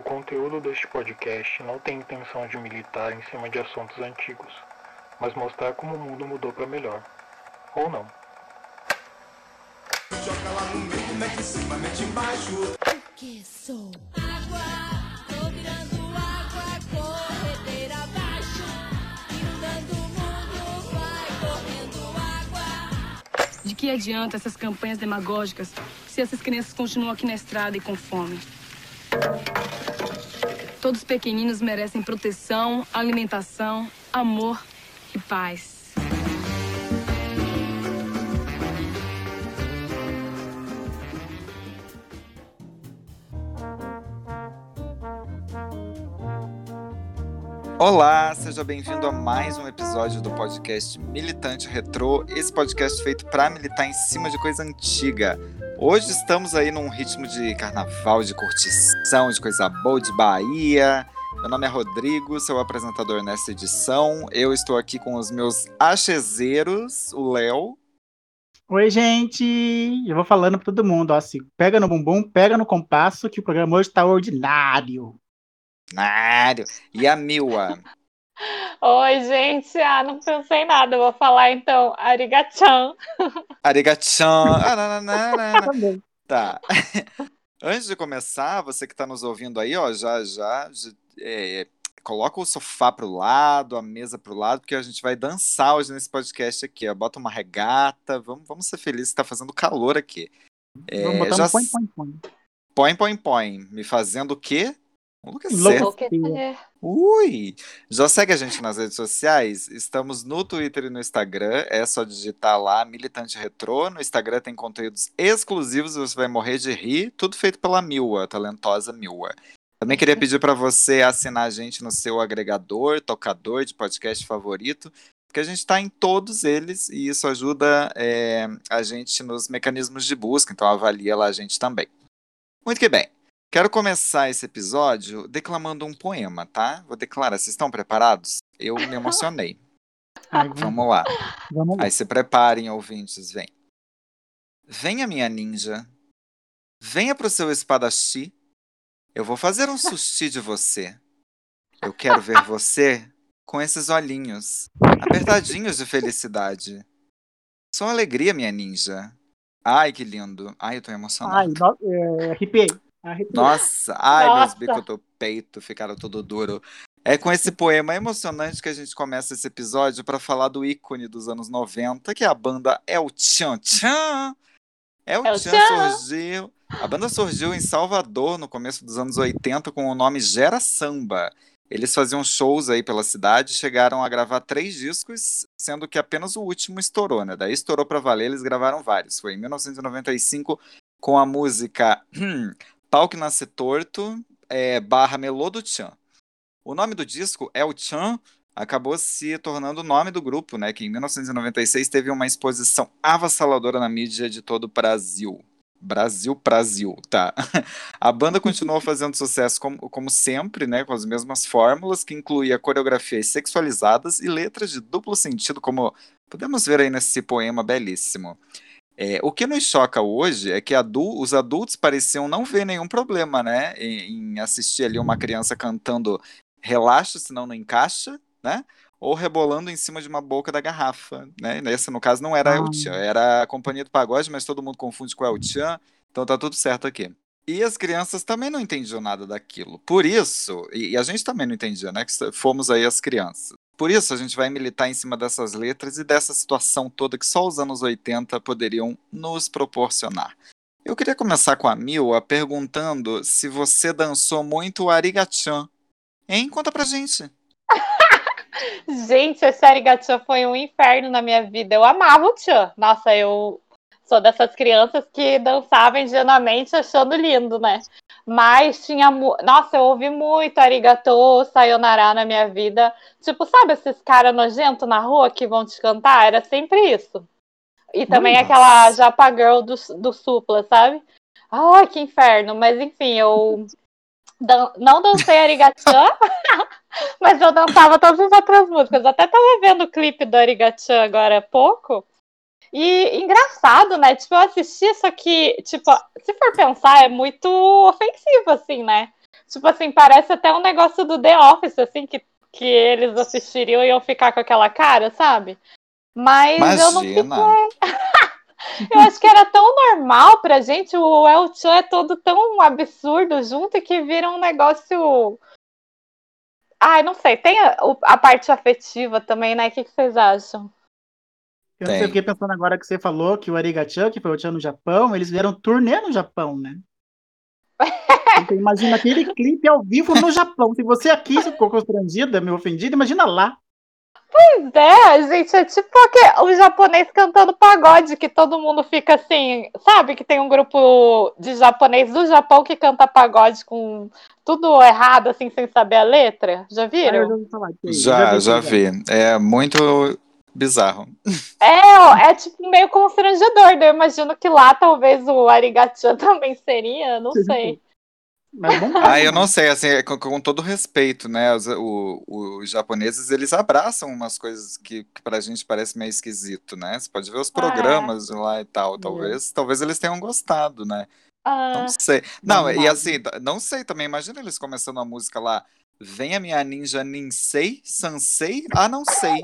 O conteúdo deste podcast não tem intenção de militar em cima de assuntos antigos, mas mostrar como o mundo mudou para melhor. Ou não. Joga lá no meio, mete em cima, mete embaixo. que sou água, tô virando água, corredeira abaixo, inundando o mundo, vai correndo água. De que adianta essas campanhas demagógicas se essas crianças continuam aqui na estrada e com fome? Todos os pequeninos merecem proteção, alimentação, amor e paz. Olá, seja bem-vindo a mais um episódio do podcast Militante Retrô. Esse podcast feito para militar em cima de coisa antiga. Hoje estamos aí num ritmo de carnaval, de curtição, de coisa boa, de Bahia. Meu nome é Rodrigo, sou o apresentador nessa edição. Eu estou aqui com os meus achezeiros, o Léo. Oi, gente! Eu vou falando pra todo mundo, ó, assim, pega no bumbum, pega no compasso, que o programa hoje tá ordinário. Nário, e a Miwa. Oi, gente. Ah, não pensei em nada. Eu vou falar então Arigachan. Arigachan. Ah. Tá. Antes de começar, você que está nos ouvindo aí, ó, já já, já, é, coloca o sofá pro lado, a mesa pro lado, porque a gente vai dançar hoje nesse podcast aqui, ó. Bota uma regata, vamos, vamos ser felizes, tá fazendo calor aqui. É, Vamos botar já um põe, põe, põe. põe, põe, põe. Me fazendo o quê? Enlouquecer. Enlouquecer. Ui! Já segue a gente nas redes sociais? Estamos no Twitter e no Instagram. É só digitar lá Militante Retrô. No Instagram tem conteúdos exclusivos, você vai morrer de rir. Tudo feito pela Milwa, a talentosa Milwa. Também queria pedir para você assinar a gente no seu agregador, tocador de podcast favorito, porque a gente está em todos eles e isso ajuda é, a gente nos mecanismos de busca, então avalia lá a gente também. Muito que bem. Quero começar esse episódio declamando um poema, tá? Vou declarar. Vocês estão preparados? Eu me emocionei. Vamos, lá. vamos lá. Aí se preparem, ouvintes, vem. Venha, minha ninja. Venha pro seu espadachim. Eu vou fazer um sushi de você. Eu quero ver você com esses olhinhos, apertadinhos de felicidade. Só alegria, minha ninja. Ai, que lindo. Ai, eu tô emocionado. Ai, é, arrepiei. Nossa, ai, meus Nossa. bicos do peito ficaram tudo duro. É com esse poema emocionante que a gente começa esse episódio para falar do ícone dos anos 90, que é a banda El Chan Chan. El El surgiu. A banda surgiu em Salvador no começo dos anos 80 com o nome Gera Samba. Eles faziam shows aí pela cidade, chegaram a gravar três discos, sendo que apenas o último estourou, né? Daí estourou pra valer, eles gravaram vários. Foi em 1995 com a música hum, Pau que Nasce Torto, é, barra Melô do Tchan. O nome do disco, El Chan, acabou se tornando o nome do grupo, né? Que em 1996 teve uma exposição avassaladora na mídia de todo o Brasil. Brasil, Brasil, tá. A banda continuou fazendo sucesso como, como sempre, né? Com as mesmas fórmulas, que incluía coreografias sexualizadas e letras de duplo sentido, como podemos ver aí nesse poema belíssimo. É, o que nos choca hoje é que os adultos pareciam não ver nenhum problema, né, em, em assistir ali uma criança cantando relaxa, senão não encaixa, né, ou rebolando em cima de uma boca da garrafa, né, nessa no caso não era Ah. El Chan, era a Companhia do Pagode, mas todo mundo confunde com El Chan, então tá tudo certo aqui. E as crianças também não entendiam nada daquilo. Por isso, e, e a gente também não entendia, né, que fomos aí as crianças. Por isso, a gente vai militar em cima dessas letras e dessa situação toda que só os anos 80 poderiam nos proporcionar. Eu queria começar com a Mila perguntando se você dançou muito o Arigachan. Hein? Conta pra gente. Gente, esse Arigatchan foi um inferno na minha vida. Eu amava o Tchan. Nossa, eu sou dessas crianças que dançavam ingenuamente achando lindo, né? Mas tinha. Nossa, eu ouvi muito Arigatô, Sayonara na minha vida. Tipo, sabe esses caras nojentos na rua que vão te cantar? Era sempre isso. E também Nossa. aquela Japa Girl do, do Supla, sabe? Ai, que inferno. Mas enfim, eu dan- não dancei Arigatchan, mas eu dançava todas as outras músicas. Até tava vendo o clipe do Arigatchan agora há pouco. E engraçado, né? Tipo, eu assisti, só que, tipo, se for pensar, é muito ofensivo, assim, né? Tipo assim, parece até um negócio do The Office, assim, que, que eles assistiriam e iam ficar com aquela cara, sabe? Mas eu não Imagina. Eu acho que era tão normal pra gente, o El Chan é todo tão absurdo junto e que vira um negócio. Ai, não sei, tem a, a parte afetiva também, né? O que, que vocês acham? Eu não sei, Tem. fiquei pensando agora que você falou que o Arigatchan, que foi o Chan no Japão, eles vieram turnê no Japão, né? Então, imagina aquele clipe ao vivo no Japão. Se você aqui ficou constrangida, meio ofendida, imagina lá. Pois é, gente, é tipo o japonês cantando pagode, que todo mundo fica assim, sabe? Que tem um grupo de japonês do Japão que canta pagode com tudo errado, assim, sem saber a letra. Já Ah, viram? disso, Já, já vi. É muito bizarro. É, ó, é tipo meio constrangedor. né? Eu imagino que lá talvez o Arigatchan também seria, não sei. Ah, eu não sei, assim, é com, com todo respeito, né? Os, o- os japoneses, eles abraçam umas coisas que, que pra gente parece meio esquisito, né? Você pode ver os Ah, é. programas lá e tal. Talvez, talvez eles tenham gostado, né? Ah, Não sei. Não, e Vamos lá. assim, não sei também. Imagina eles começando a música lá. Venha minha ninja Ninsei, Sansei? Ah, não sei.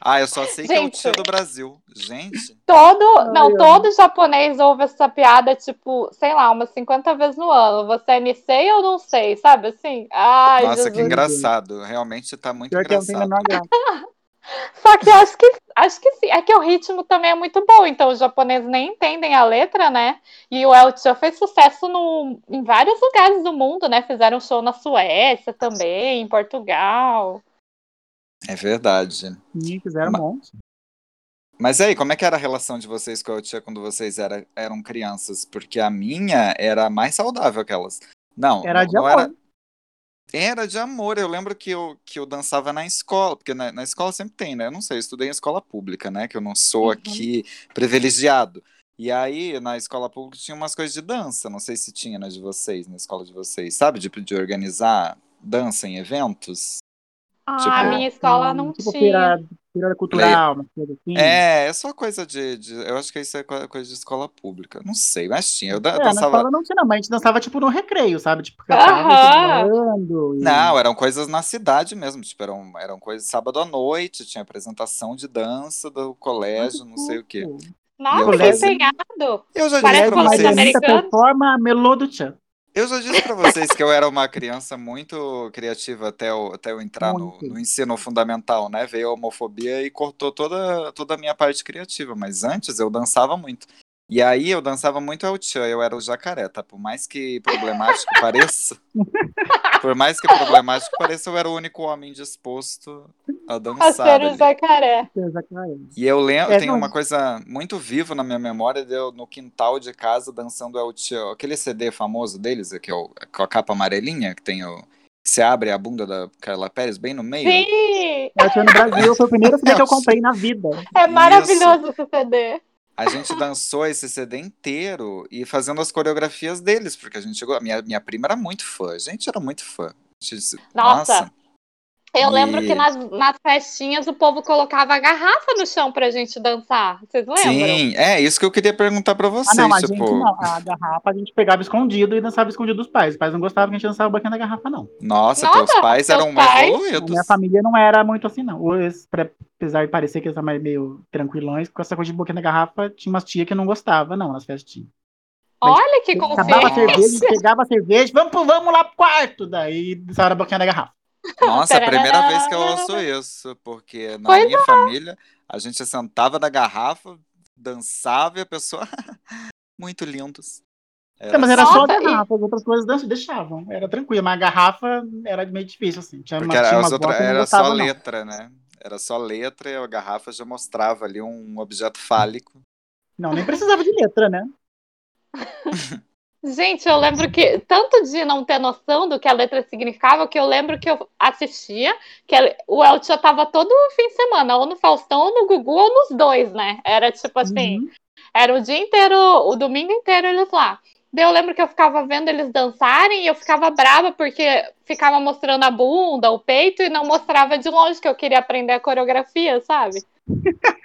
Ah, eu só sei que é o Gente. tio do Brasil. Gente, todo, não, Ai, todo japonês ouve essa piada, tipo, sei lá, umas 50 vezes no ano. Você é Nisei ou não sei, sabe assim? Ai, nossa, Jesus. que engraçado. Realmente tá muito pior que engraçado. graça. Só que eu acho que acho que sim. É que o ritmo também é muito bom, então os japoneses nem entendem a letra, né? E o El Chan fez sucesso no, em vários lugares do mundo, né? Fizeram show na Suécia também, em Portugal. É verdade. Sim, fizeram Ma-. Mas aí, como é que era a relação de vocês com a tia quando vocês era, eram crianças? Porque a minha era mais saudável que elas. Não, Era não, de não amor. era. Era de amor. Eu lembro que eu, que eu dançava na escola, porque na, na escola sempre tem, né? Eu não sei, eu estudei em escola pública, né? Que eu não sou Uhum. aqui privilegiado. E aí, na escola pública tinha umas coisas de dança. Não sei se tinha na de vocês, na escola de vocês, sabe? De, de organizar dança em eventos. Ah, Tipo- a minha escola não tipo, tinha. feira cultural, uma coisa assim. É, é só coisa de, de- Eu acho que isso é co- coisa de escola pública. Não sei, mas tinha. Eu É, na dançava. escola não tinha, não, mas a gente dançava tipo no recreio, sabe? Tipo, cantava e- Não, eram coisas na cidade mesmo, tipo, eram, eram coisas sábado à noite, tinha apresentação de dança do colégio, não sei o quê. Nossa, eu que empenhado. Eu já disse Parece pra vocês, americana. performa Melô do Tchan. Eu já disse pra vocês que eu era uma criança muito criativa até eu, até eu entrar no, no ensino fundamental, né? Veio a homofobia e cortou toda, toda a minha parte criativa, mas antes eu dançava muito. E aí eu dançava muito El Chan, eu era o jacaré, tá? Por mais que problemático pareça, por mais que problemático pareça, eu era o único homem disposto a A dançar. ser o jacaré. E eu lembro, É, tem não. uma coisa muito viva na minha memória de eu no quintal de casa dançando El Chan, aquele CD famoso deles, que é o, com a capa amarelinha, que tem o. Você abre a bunda da Carla Pérez bem no meio. Sim! El Chan no Brasil foi o primeiro CD que eu comprei na vida. É maravilhoso esse CD. A gente dançou esse CD inteiro e fazendo as coreografias deles, porque a gente chegou. A minha, minha prima era muito fã, a gente era muito fã. Gente- Nossa. Eu E- lembro que nas, nas festinhas o povo colocava a garrafa no chão pra gente dançar. Vocês lembram? Sim, é isso que eu queria perguntar pra Ah, vocês. não, a tipo, gente não. A garrafa a gente pegava escondido e dançava escondido dos pais. Os pais não gostavam que a gente dançava o banquinho da garrafa, não. nossa, Nossa, teus pais teus eram pais? A evoluídos. minha família não era muito assim, não. Pra- apesar de parecer que eles eram mais meio tranquilões, com essa coisa de boquinha da garrafa, tinha umas tia que não gostava, não, nas festinhas. Olha que Acabava a cerveja, pegava a cerveja, vamos, vamos lá pro quarto. Daí dançava a boquinha da garrafa. Nossa, a primeira vez que eu ouço isso, porque na Pois minha família a gente sentava na garrafa, dançava e a pessoa. Muito lindos. Não, mas era só a garrafa, as outras coisas deixavam. Era tranquilo, mas a garrafa era meio difícil, assim. Tinha, Porque uma, tinha era, que não era só gostavam, não. letra, né? Era só letra e a garrafa já mostrava ali um objeto fálico. Não, nem precisava de letra, né? Gente, eu lembro que, tanto de não ter noção do que a letra significava, que eu lembro que eu assistia, que o El Chan tava todo fim de semana, ou no Faustão, ou no Gugu, ou nos dois, né? Era tipo assim, Uhum. era o dia inteiro, o domingo inteiro eles lá. Daí eu lembro que eu ficava vendo eles dançarem e eu ficava brava porque ficava mostrando a bunda, o peito e não mostrava de longe que eu queria aprender a coreografia, sabe?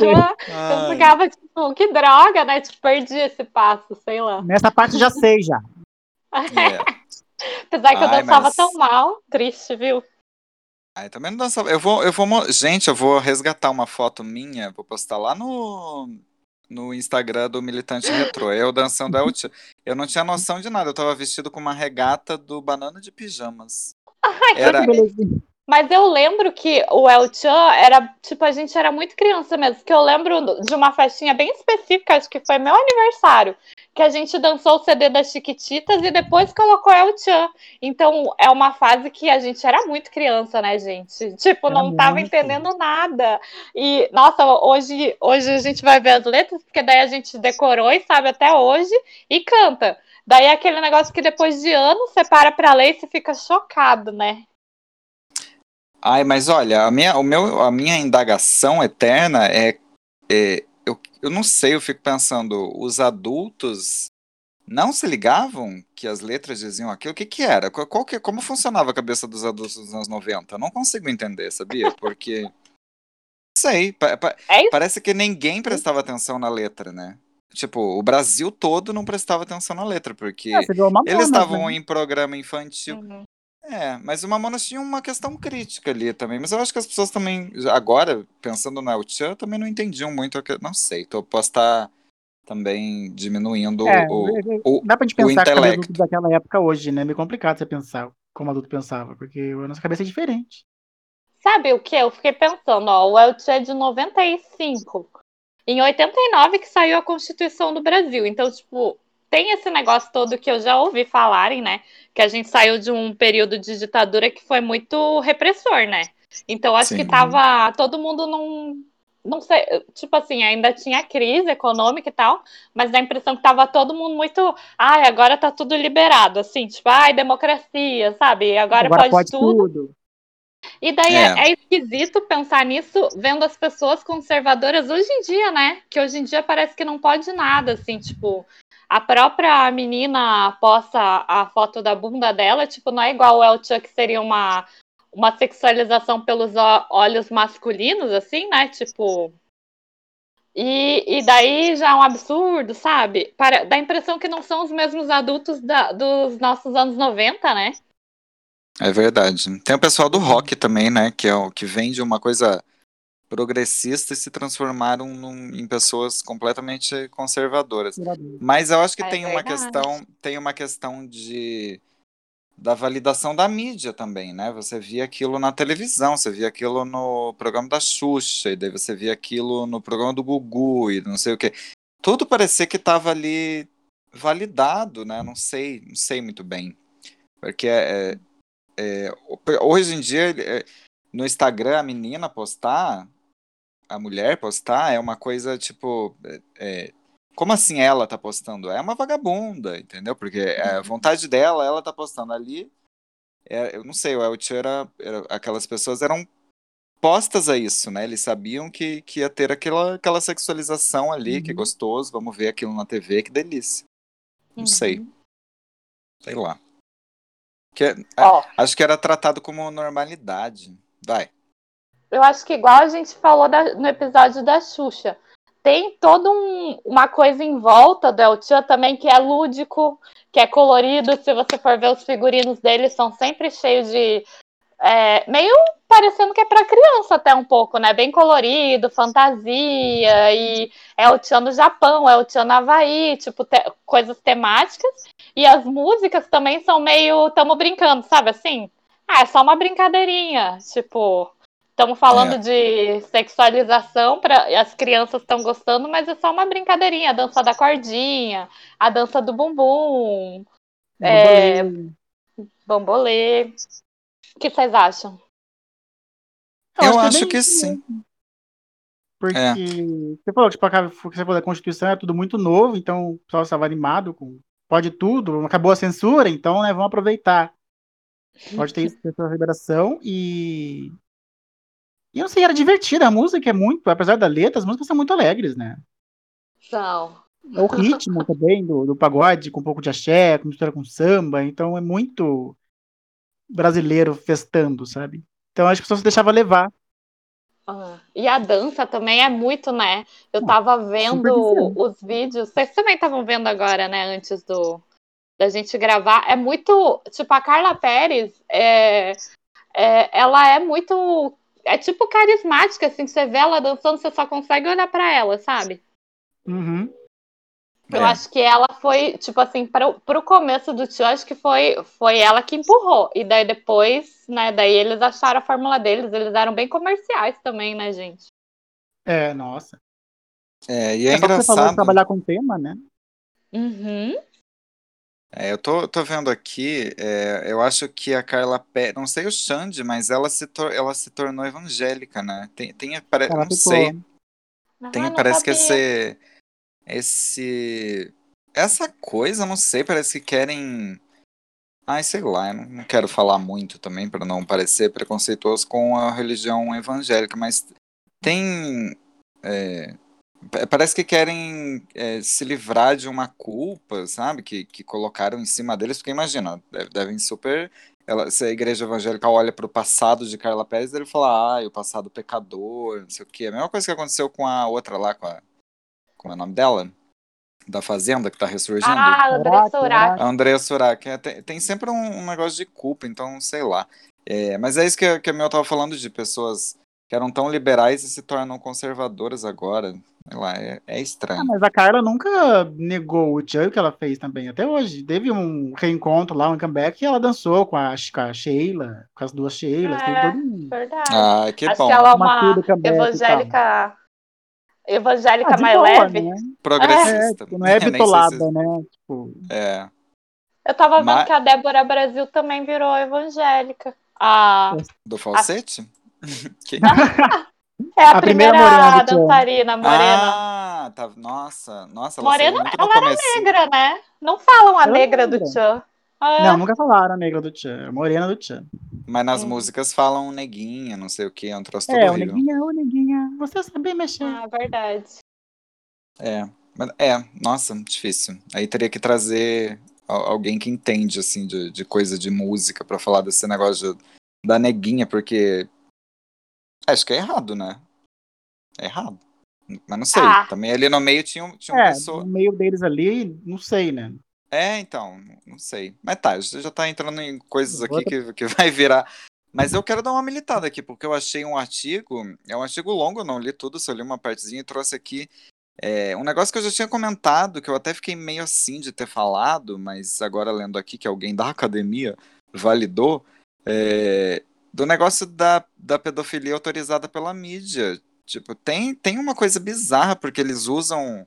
Eu Ai, ficava tipo, que droga, né? Tipo, perdi esse passo, sei lá. Nessa parte já sei já. é. Apesar que eu Ai, dançava mas- tão mal. Triste, viu? Ai, também não dançava. Eu vou, eu vou, gente, eu vou resgatar uma foto minha, vou postar lá no, no Instagram do Militante Retrô. Eu dançando El Chan. Eu não tinha noção de nada. Eu tava vestido com uma regata do Banana de Pijamas. Era, Que belezinha. Mas eu lembro que o El Chan era, tipo, a gente era muito criança mesmo. Que eu lembro de uma festinha bem específica, acho que foi meu aniversário, que a gente dançou o CD das Chiquititas e depois colocou El Chan. Então é uma fase que a gente era muito criança, né, gente? Tipo, Era não tava muito. entendendo nada. E, nossa, hoje, hoje a gente vai ver as letras, porque daí a gente decorou e sabe até hoje e canta. Daí é aquele negócio que depois de anos você para pra ler e você fica chocado, né? Ai, mas olha, a minha, o meu, a minha indagação eterna é, é eu, eu não sei, eu fico pensando, os adultos não se ligavam que as letras diziam aquilo? O que que era? Qual, qual que, como funcionava a cabeça dos adultos dos anos 90? Eu não consigo entender, sabia? Porque, não sei, pa- pa- É parece que ninguém prestava atenção na letra, né? Tipo, o Brasil todo não prestava atenção na letra, porque uma eles estavam né? em programa infantil. Uhum. É, mas o Mamonas tinha uma questão crítica ali também. Mas eu acho que as pessoas também, agora, pensando na El Chan, também não entendiam muito. a que- Não sei, tô, posso estar também diminuindo É, o, é, é, o- Dá pra gente o pensar cabeça intelecto. adulto daquela época hoje, né? É meio complicado você pensar como adulto pensava, porque a nossa cabeça é diferente. Sabe o que? Eu fiquei pensando, ó, o El Chan é de 95. Em 89 que saiu a Constituição do Brasil. Então, tipo, tem esse negócio todo que eu já ouvi falarem, né? Que a gente saiu de um período de ditadura que foi muito repressor, né? Então, acho Sim. que tava todo mundo num. Não sei, tipo assim, ainda tinha crise econômica e tal, mas dá a impressão que tava todo mundo muito. Ai, agora tá tudo liberado, assim, tipo, ai, democracia, sabe? Agora, pode, tudo. E daí é. É. é esquisito pensar nisso vendo as pessoas conservadoras hoje em dia, né? Que hoje em dia parece que não pode nada, assim, tipo, a própria menina posta a foto da bunda dela, tipo, não é igual o El que seria uma, uma sexualização pelos olhos masculinos, assim, né? Tipo. E, e daí já é um absurdo, sabe? Para, dá a impressão que não são os mesmos adultos da- dos nossos anos 90, né? É verdade. Tem o pessoal do rock também, né? Que, é o, que vem de uma coisa progressista e se transformaram num- em pessoas completamente conservadoras. Mas eu acho que É tem uma verdade. questão, tem uma questão de da validação da mídia também, né? Você via aquilo na televisão, você via aquilo no programa da Xuxa, e daí você via aquilo no programa do Gugu e não sei o quê. Tudo parecia que estava ali validado, né? Não sei, não sei muito bem. Porque é, é, hoje em dia, é, no Instagram, a menina postar, a mulher postar, é uma coisa tipo. é, como assim ela tá postando? É uma vagabunda, entendeu? Porque é a vontade dela, ela tá postando ali. é, eu não sei, o El Chan era, era- aquelas pessoas eram postas a isso, né? Eles sabiam que, que ia ter aquela, aquela sexualização ali, que Uhum. gostoso, vamos ver aquilo na TV, que delícia. Não sei. Uhum. Sei lá. Que, é- Ó, acho que era tratado como normalidade. Vai. Eu acho que igual a gente falou da- no episódio da Xuxa, tem toda um- uma coisa em volta do El Chan também que é lúdico, que é colorido. Se você for ver os figurinos deles, são sempre cheios de. é, meio parecendo que é para criança até um pouco, né? Bem colorido, fantasia, e é o Chan do Japão, é o Chan no Havaí, tipo, te- coisas temáticas. E as músicas também são meio. Tamo brincando, sabe assim? Ah, é só uma brincadeirinha. Tipo, estamos falando É. de sexualização, pra, as crianças estão gostando, mas é só uma brincadeirinha. A dança da cordinha, a dança do bumbum, É, Bambolê. bambolê. O que vocês acham? Eu é acho que isso sim. Porque É. você falou que tipo, você falou da Constituição é tudo muito novo, então o pessoal estava animado com pode tudo, acabou a censura, então né, vamos aproveitar. Pode ter isso, ter essa liberação e. E eu não sei, era divertida, a música é muito, apesar da letra, as músicas são muito alegres, né? São. É o ritmo também do, do pagode, com um pouco de axé, com mistura com samba, então é muito brasileiro festando, sabe? Então acho que as pessoas se deixavam levar. Ah, E a dança também é muito, né? Eu tava vendo os vídeos. Vocês também estavam vendo agora, né? Antes do, da gente gravar. É muito. Tipo, a Carla Pérez, é, é, ela é muito. É tipo carismática, assim, você vê ela dançando, você só consegue olhar pra ela, sabe? Uhum. Eu É. acho que ela foi, tipo assim, pro, pro começo do tio, acho que foi, foi ela que empurrou. E daí depois, né, daí eles acharam a fórmula deles, eles eram bem comerciais também, né, gente? É, nossa. É, e é, É, só que você falou de engraçado. trabalhar com tema, né? Uhum. É, eu tô, tô vendo aqui, é, eu acho que a Carla Pérez, não sei o Xande, mas ela se, tor- ela se tornou evangélica, né? Tem, tem pare- Ela não ficou. sei, tem, Ah, não parece que sabia. esse, esse, essa coisa, não sei, parece que querem, ai, sei lá, eu não, não quero falar muito também para não parecer preconceituoso com a religião evangélica, mas tem, é, parece que querem é, se livrar de uma culpa, sabe, que, que colocaram em cima deles, porque imagina, deve- devem super ela, se a igreja evangélica olha para o passado de Carla Pérez, ele fala, ah, o passado pecador, não sei o quê. A mesma coisa que aconteceu com a outra lá, com a. Como é o nome dela? Da Fazenda, que tá ressurgindo. Ah, André Surak. A Andrea Surak. É, tem, tem sempre um, um negócio de culpa, então, sei lá. É, mas é isso que, que a Mel tava falando de pessoas que eram tão liberais e se tornam conservadoras agora. Sei lá, é, é Ah, estranho. mas a Carla nunca negou o tchan que ela fez também, até hoje. Teve um reencontro lá, um comeback, e ela dançou com a, com a Sheila, com as duas Sheilas, teve É. todo um... Verdade. Ah, que Acho bom. que ela é Uma uma evangélica. Evangélica Ah, mais boa, leve. né? É, Progressista. tipo, não é bitolada, se- né? Tipo, É. Eu tava vendo Mas- que a Débora Brasil também virou evangélica. A... Do falsete? Que- É a, A primeira primeira, morena dançarina morena. Ah, tá. Nossa, nossa, ela morena, saiu muito no ela era negra, né? Não falam a Ela negra é do. Tchan. É. Não, nunca falaram a negra do tchan, morena do tchan. Mas nas Hum. músicas falam neguinha, não sei o que, é um troço todo É, o neguinha, o neguinha, você sabe mexer. Ah, verdade. É, é, nossa, difícil. Aí teria que trazer al- alguém que entende, assim, de, de coisa de música pra falar desse negócio de- da neguinha, porque acho que é errado, né? É errado. Mas não sei, Ah. também ali no meio tinha, um- tinha uma É, pessoa... no meio deles ali, não sei, né? É, então, não sei. Mas tá, já já tá entrando em coisas aqui Outra- que, que vai virar. Mas eu quero dar uma militada aqui, porque eu achei um artigo, é um artigo longo, eu não li tudo, só li uma partezinha e trouxe aqui é, um negócio que eu já tinha comentado, que eu até fiquei meio assim de ter falado, mas agora lendo aqui que alguém da academia validou, é, do negócio da, da pedofilia autorizada pela mídia. Tipo, tem, tem uma coisa bizarra, porque eles usam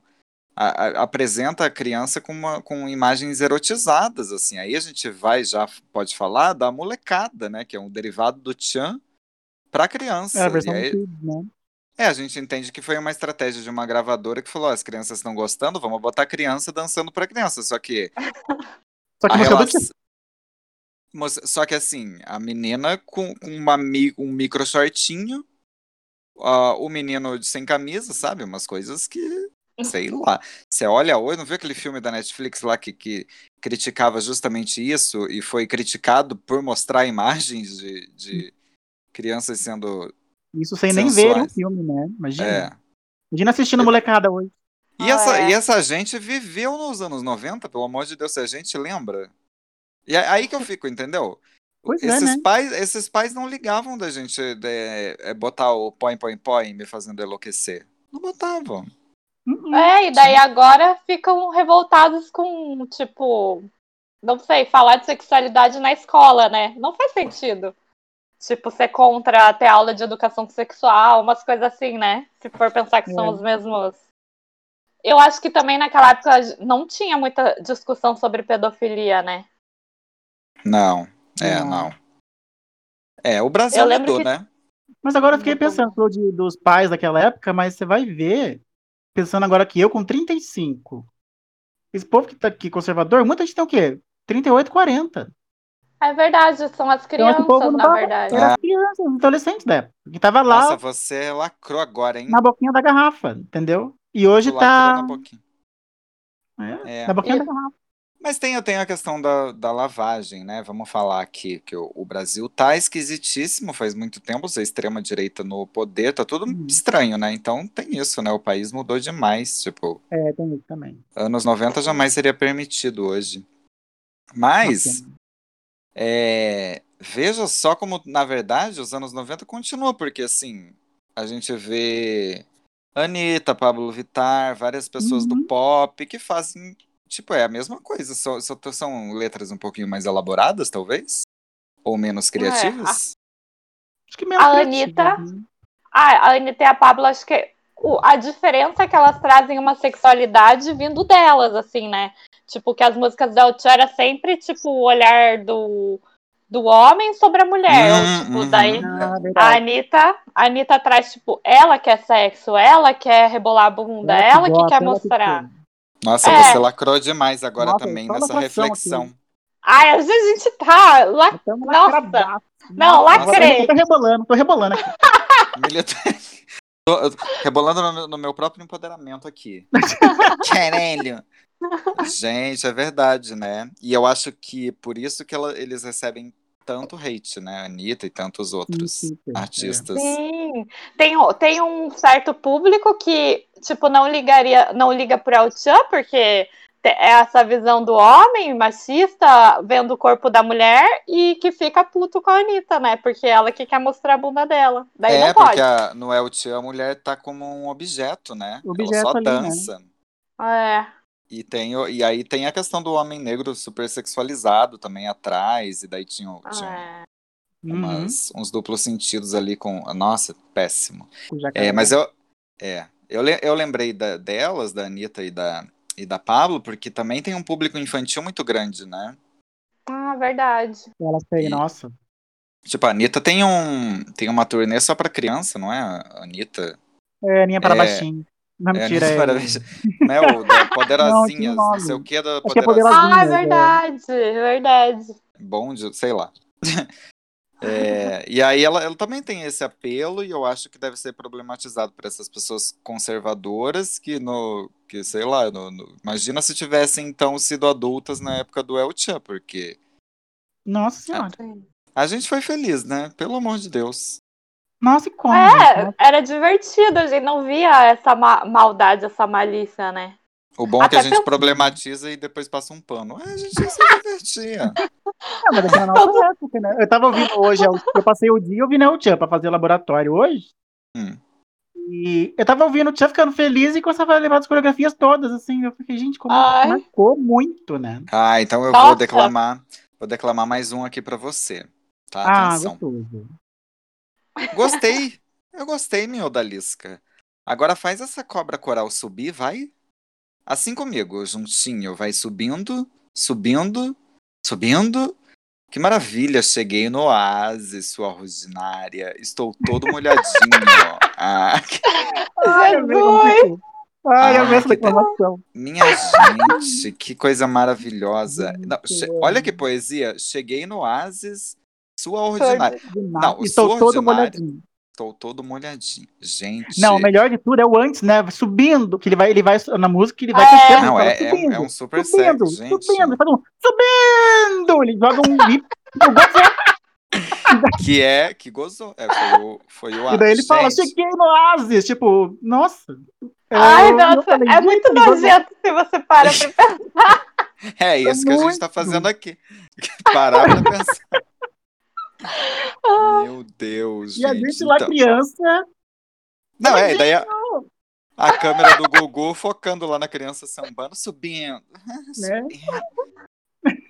a- a- apresenta a criança com, uma- com imagens erotizadas, assim. Aí a gente vai, já pode falar da molecada, né? Que é um derivado do Chan para criança. É a versão aí- Kids, né? é, a gente entende que foi uma estratégia de uma gravadora que falou: "Ó, as crianças estão gostando, vamos botar a criança dançando para criança. Só que Só que a relação- tchan. Só que assim, a menina com, com uma, um micro shortinho, ah, o menino sem camisa, sabe? Umas coisas que, sei lá. Você olha hoje, não viu aquele filme da Netflix lá que, que criticava justamente isso e foi criticado por mostrar imagens de, de crianças sendo. Isso sem nem ver o Sensuais. filme, né? Imagina. É. Imagina assistindo molecada hoje. E, Ah, essa, é. e essa gente viveu nos anos 90, pelo amor de Deus, se a gente lembra. E é aí que eu fico, entendeu? Pois é, esses, né? pais, esses pais não ligavam da gente é, é, botar o põe, põe, põe me fazendo enlouquecer. Não botavam. Uhum. É, e daí agora ficam revoltados com, tipo, não sei, falar de sexualidade na escola, né? Não faz sentido. Tipo, ser contra ter aula de educação sexual, umas coisas assim, né? Se for pensar que são É. os mesmos. Eu acho que também naquela época não tinha muita discussão sobre pedofilia, né? Não, é, Não. não. É, o Brasil Eu lembro mudou, que- né? Mas agora eu fiquei pensando, falou de, dos pais daquela época, mas você vai ver, pensando agora que eu com 35, esse povo que tá aqui conservador, muita gente tem o quê? 38, 40. É verdade, são as Então, crianças, não na tava- verdade. Era as crianças, os adolescentes da época, que tava lá Nossa, você lacrou agora, hein? na boquinha da garrafa, entendeu? E hoje Tu tá na boquinha. é, É. na boquinha E- da garrafa. Mas tem, tem a questão da, da lavagem, né? Vamos falar aqui que o, o Brasil tá esquisitíssimo faz muito tempo, a extrema-direita no poder, tá tudo Uhum. estranho, né? Então tem isso, né? O país mudou demais, tipo, É, tem isso também. anos 90 jamais seria permitido hoje. Mas, é, veja só como, na verdade, os anos 90 continuam, porque assim, a gente vê Anitta, Pablo Vittar, várias pessoas do Uhum. pop que fazem, tipo, é a mesma coisa, só, só são letras um pouquinho mais elaboradas, talvez? Ou menos criativas? Acho que menos A Anitta- né? Ah, a Anitta e a Pablo, acho que a diferença é que elas trazem uma sexualidade vindo delas, assim, né? Tipo, que as músicas da Utio era sempre, tipo, o olhar do, do homem sobre a mulher. Hum, tipo, uhum. daí Ah, a. Anitta, a Anitta traz, tipo, ela quer sexo, ela quer rebolar a bunda, ela, que quer ela que mostrar. Nossa, É. você lacrou demais agora Nossa, também nessa reflexão. Ai, às vezes a gente tá. Estamos Nossa. lacradaço. Não, Nossa, lacrei. Eu tô rebolando, tô rebolando aqui. Tô rebolando no meu, no meu próprio empoderamento aqui. Caralho. Gente, é verdade, né? E eu acho que por isso que ela- eles recebem tanto hate, né? A Anitta e tantos outros artistas. Sim. Tem, tem um certo público que, tipo, não ligaria, não liga pro El Chan, porque é essa visão do homem machista vendo o corpo da mulher e que fica puto com a Anitta, né? Porque ela que quer mostrar a bunda dela. Daí É, não pode. porque a- no El Chan a mulher tá como um objeto, né? Objeto ela só ali, né? dança. É. E, tem, e aí tem a questão do homem negro super sexualizado também atrás, e daí tinha, tinha é. Uhum. umas- uns duplos sentidos ali com. Nossa, péssimo. É, mas eu. É. Eu, eu lembrei da- delas, da Anitta e da, e da Pablo, porque também tem um público infantil muito grande, né? Ah, verdade. Elas têm, E- nossa. Tipo, a Anitta tem, um, tem uma turnê só pra criança, não é? Anitta. É, Aninha para É. baixinho. Não, É, mentira. É, parabéns. Né, o da Poderosinhas, não, nome. sei o que da Acho que é Poderosinhas. Ah, é Poderosinhas, é. verdade, verdade. bom, de- sei lá. É, e aí ela, ela também tem esse apelo e eu acho que deve ser problematizado por essas pessoas conservadoras que no que sei lá, no- no- imagina se tivessem então sido adultas na época do El Chan, porque Nossa senhora. a gente foi feliz, né? Pelo amor de Deus. Nossa, e como? É, gente? era divertido, a gente não via essa ma- maldade, essa malícia, né? O bom é que Até a gente pensando. problematiza e depois passa um pano. É, a gente se divertia. Não, mas é na nossa época, né? Eu tava ouvindo hoje, eu eu passei o dia ouvindo o Tchan pra fazer o laboratório hoje. Hum. E eu tava ouvindo o Tchan ficando feliz e começava a lembrar das coreografias todas, assim. Eu fiquei, gente, como Ai. marcou muito, né? Ah, então eu Nossa. vou declamar, vou declamar mais um aqui pra você. Tá? Ah, Atenção. gostoso. Gostei. Eu gostei, minha odalisca. Agora faz essa cobra coral subir, vai. Assim comigo, juntinho. Vai subindo, subindo, subindo. Que maravilha, cheguei no oásis, sua ordinária. Estou todo molhadinho. Ah, que- Ai, tipo, Ai, Ah, a mesma minha gente, que coisa maravilhosa. Não, che- olha que poesia. Cheguei no oásis, sua ordinária. Não, Estou sua todo molhadinho. Estou todo molhadinho. Gente. Não, o melhor de tudo é o antes, né? Subindo, que ele vai, ele vai na música, ele vai É. crescendo. Não, ele é, fala, é, subindo, é um super subindo, sexy, gente. subindo, ele faz um subindo, ele joga um Que é, que gozou. É, foi o, foi o e daí ele fala, gente, cheguei no oásis, tipo, nossa. Ai, Eu- nossa, eu é muito nojento se você para pra pensar. É isso que a gente tá fazendo aqui. Parar pra pensar. Meu Deus, E a gente. gente lá então- criança, Não, é, daí a, a câmera do Gugu focando lá na criança sambando, subindo. né?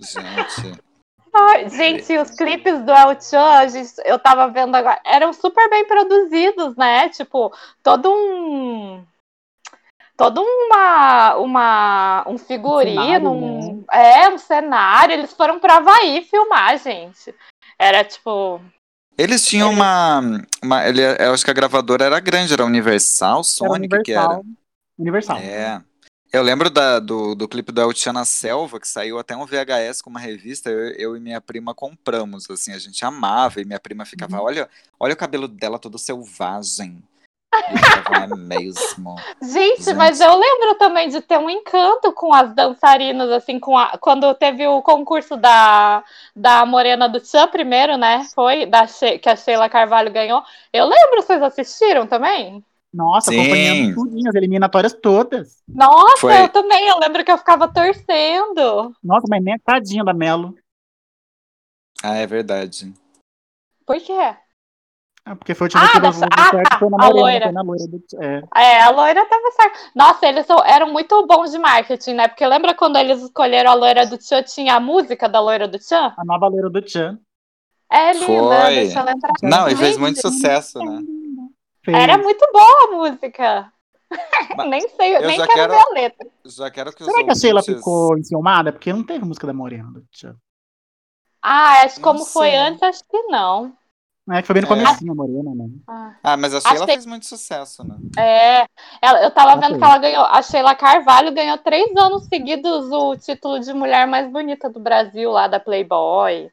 Gente. Ai, gente, os clipes do El Chan, gente- eu tava vendo agora, eram super bem produzidos, né? Tipo, todo um. Todo uma, uma, um figurino, cenário, um, é, um cenário. Eles foram pra Havaí filmar, gente. Era tipo. Eles tinham uma. uma ele, eu acho que a gravadora era grande, era Universal, Era Sonic, que era. Universal. Universal. É. Eu lembro da- do, do clipe do El na Selva, que saiu até um VHS com uma revista, eu, eu e minha prima compramos, assim, a gente amava, e minha prima ficava, olha, olha o cabelo dela todo selvagem. E ficava, é mesmo. Gente, Gente. mas eu lembro também de ter um encanto com as dançarinas, assim, com a, quando teve o concurso da, da Morena do Tchan primeiro, né? Foi, da She- que a Sheila Carvalho ganhou. Eu lembro, vocês assistiram também? Nossa, Sim. acompanhando tudinho, as eliminatórias todas. Nossa, Foi. eu também. Eu lembro que eu ficava torcendo. Nossa, mas nem tadinha da Melo. Ah, é verdade. Por quê? Ah, porque foi o time Ah, que deu ah, certo, tá, foi na a loira. foi na loira. do- é. É, a loira tava certa. Nossa, eles são- eram muito bons de marketing, né? Porque lembra quando eles escolheram a loira do Tchan, tinha a música da loira do Tchan? A nova loira do Tchan. É linda, Foi. deixa ela entrar. Não, e fez muito sucesso, né? Fez. Era muito boa a música. Nem sei, eu nem quero, quero- ver a letra. Já quero que Será que a Sheila ouvintes- ficou enciumada? Porque não teve música da Morena do Tchan. Ah, acho que Não como foi sei. antes, acho que não. É que foi bem no É. comecinho a Morena, né? Ah. Ah, mas a Sheila fez muito sucesso, né? É, ela- eu tava vendo que ela ganhou, a Sheila Carvalho ganhou três anos seguidos o título de mulher mais bonita do Brasil, lá da Playboy.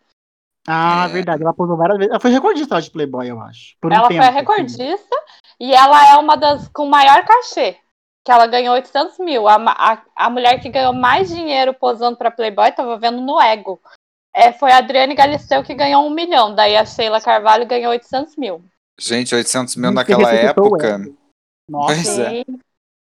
Ah, É. verdade. Ela posou várias vezes. Ela foi recordista de Playboy, eu acho. Por um ela tempo, foi a assim. recordista e ela é uma das com maior cachê, que ela ganhou 800 mil. A, a, a mulher que ganhou mais dinheiro posando pra Playboy, tava vendo no Ego. É, foi a Adriane Galisteu que ganhou um milhão, daí a Sheila Carvalho ganhou 800 mil. Gente, 800 mil naquela época. Nossa, Pois é. Sim.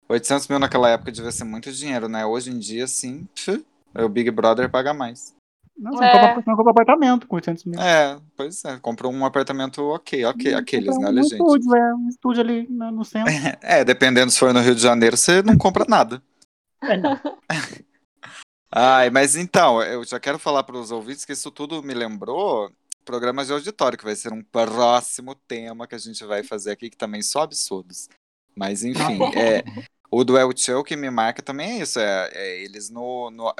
800 mil naquela época devia ser muito dinheiro, né? Hoje em dia, sim. pf, O Big Brother paga mais. não, você É. não compra- apartamento com 800 mil. É, pois é. Comprou um apartamento ok, ok. Aqueles, né? um gente. estúdio, é, um estúdio ali no, no centro. É, dependendo se for no Rio de Janeiro, você não compra nada. É, não. Ai, mas então, eu já quero falar para os ouvintes que isso tudo me lembrou programas de auditório, que vai ser um próximo tema que a gente vai fazer aqui, que também só absurdos. Mas enfim, é, o do El Show que me marca também é isso, é, é eles no, no...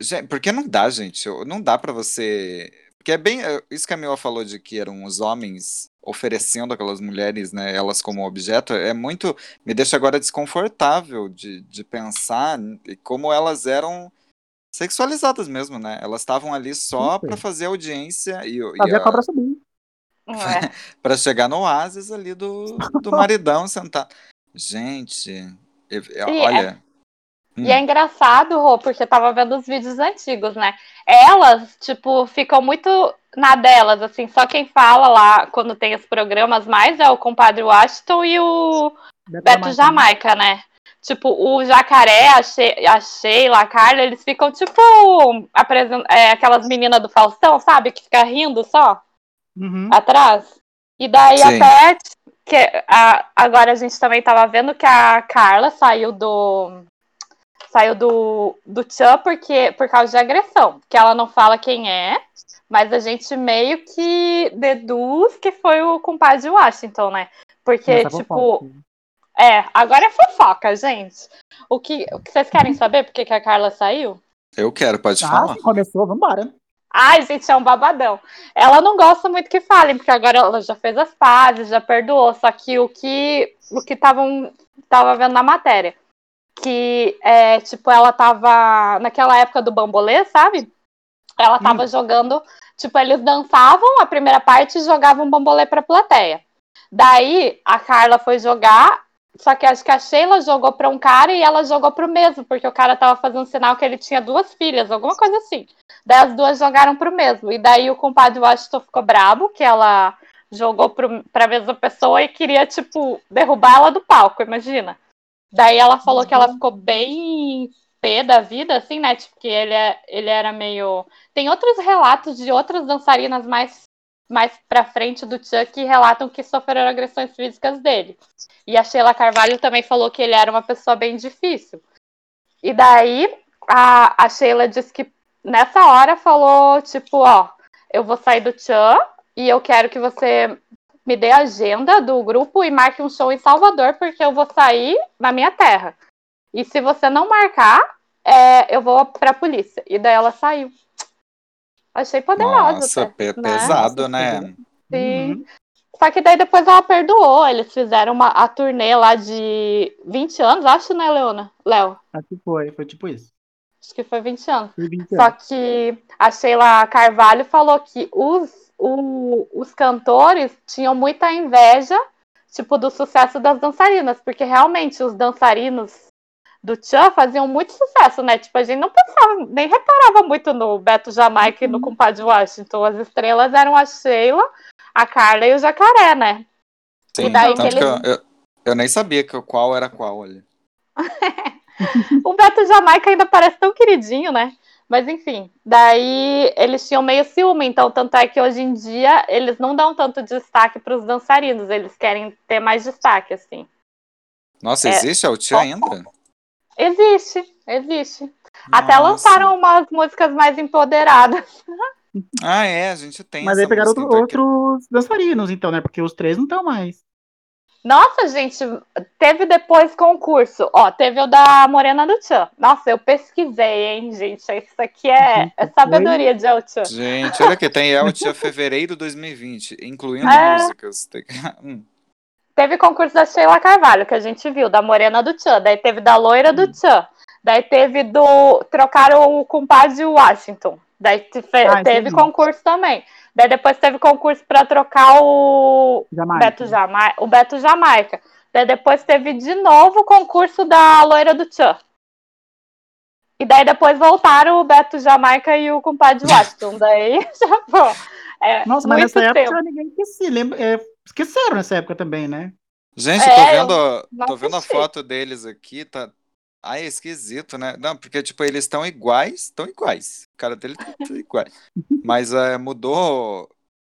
Gente, porque não dá, gente, não dá para você... Porque é bem, é, isso que a Mila falou de que eram os homens oferecendo aquelas mulheres, né, elas como objeto, é muito, me deixa agora desconfortável de, de pensar como elas eram sexualizadas mesmo, né? Elas estavam ali só para fazer audiência e, e Fazer a a- cobra subir. É. para chegar no oásis ali do, do maridão sentado. Gente, eu- eu- E olha. E é engraçado, Rô, porque eu tava vendo os vídeos antigos, né? Elas, tipo, ficam muito na delas, assim, só quem fala lá quando tem os programas mais é o compadre Washington e o Beto Jamaica, né? Tipo, o Jacaré, a, She a Sheila, a Carla, eles ficam, tipo, é, aquelas meninas do Faustão, sabe? Que fica rindo só Uhum. atrás. E daí Sim. até que a- agora a gente também tava vendo que a Carla saiu do saiu do do Tchan porque por causa de agressão, que ela não fala quem é, mas a gente meio que deduz que foi o compadre Washington, né? Porque Essa tipo. É, agora é fofoca, gente. O que, o que vocês querem saber por que que a Carla saiu? Eu quero, pode Ah, falar. começou, vambora. Ai, gente, é um babadão. Ela não gosta muito que falem, porque agora ela já fez as pazes, já perdoou. Só que o que o que estavam tava vendo na matéria, que é tipo ela tava naquela época do bambolê, sabe? Ela tava jogando, tipo eles dançavam a primeira parte e jogavam bambolê pra plateia. Daí a Carla foi jogar, só que acho que a Sheila jogou pra um cara e ela jogou pro mesmo, porque o cara tava fazendo sinal que ele tinha duas filhas, alguma coisa assim. Daí as duas jogaram pro mesmo. E daí o compadre Washington ficou brabo, que ela jogou pro, pra mesma pessoa e queria, tipo, derrubar ela do palco, imagina. Daí ela falou que ela ficou bem pé da vida, assim, né? Tipo, que ele, é, ele era meio. Tem outros relatos de outras dançarinas mais, mais pra frente do Chuck relatam que sofreram agressões físicas dele. E a Sheila Carvalho também falou que ele era uma pessoa bem difícil. E daí a, a Sheila disse que nessa hora falou, tipo, ó, eu vou sair do Tchan e eu quero que você me dê a agenda do grupo e marque um show em Salvador, porque eu vou sair na minha terra. E se você não marcar, é, eu vou pra polícia. E daí ela saiu. Achei poderosa. Nossa, até, pe- né? pesado, né? Sim. Uhum. Só que daí depois ela perdoou. Eles fizeram uma, a turnê lá de 20 anos, acho, né, Leona? Léo? Acho que foi, foi tipo isso. Acho que foi 20 anos. Foi 20 Só anos. que a Sheila Carvalho falou que os, o- os cantores tinham muita inveja, tipo, do sucesso das dançarinas, porque realmente os dançarinos do Tchan faziam muito sucesso, né? Tipo, a gente não pensava, nem reparava muito no Beto Jamaica e no compadre Washington. As estrelas eram a Sheila, a Carla e o Jacaré, né? Sim, E daí tanto que que eu, eles- eu, Eu nem sabia que, qual era qual, olha. O Beto Jamaica ainda parece tão queridinho, né? Mas enfim, daí eles tinham meio ciúme, então tanto é que hoje em dia eles não dão tanto destaque para os dançarinos, eles querem ter mais destaque, assim. Nossa, É. existe a Utia ainda? Existe, existe. Até Nossa. lançaram umas músicas mais empoderadas. Ah, é, a gente tem Mas aí pegaram outro- outros dançarinos, então, né? Porque os três não estão mais. Nossa, gente, teve depois concurso. Ó, teve o da Morena do Tchan. Nossa, eu pesquisei, hein, gente. Isso aqui é, é sabedoria de El Tchan. Gente, olha aqui, tem El Tia Fevereiro 2020, incluindo É. músicas. Tem- Hum. Teve concurso da Sheila Carvalho, que a gente viu, da Morena do Tchan. Daí teve da Loira do Tchan. Daí teve do. Trocaram o compadre Washington. Daí te- fe- Ah, teve concurso também. Daí depois teve concurso pra trocar o Jamaica. Beto, Jamai o Beto Jamaica. Daí depois teve de novo o concurso da Loira do Tchan. E daí depois voltaram o Beto Jamaica e o compadre Washington. daí já foi. É, Nossa, mas nessa tempo. época ninguém esqueci, lembra, é, esqueceram nessa época também, né? Gente, É, tô vendo, não tô vendo a foto deles aqui, tá. Ai, é esquisito, né? Não, porque, tipo, eles estão iguais, estão iguais. O cara dele tá tudo igual. Mas é, mudou.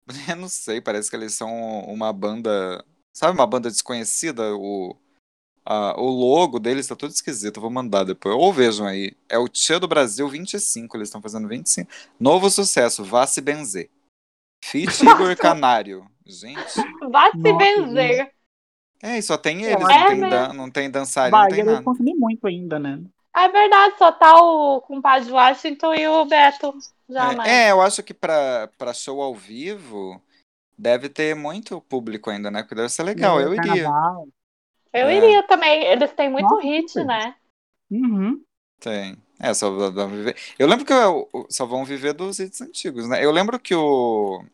Eu não sei, parece que eles são uma banda. Sabe, uma banda desconhecida? O, a- o logo deles tá tudo esquisito. Eu vou mandar depois. Ou vejam aí. É o Tia do Brasil 25. Eles estão fazendo 25. Novo sucesso, Vá se benzer. Fit Igor Canário. Gente. Vai se benzer. É, e só tem eles, É, não, tem né? dan- não tem dançarino, não tem eu nada. consumi muito ainda, né? É verdade, só tá o compadre Washington e o Beto. É, é, eu acho que pra, pra show ao vivo deve ter muito público ainda, né? Porque deve ser legal, É, eu iria. Carnaval. Eu É. iria também. Eles têm muito Nossa, hit, super. né? Uhum. Tem. É, só vão viver. Eu lembro que o- só vão viver dos hits antigos, né? Eu lembro que o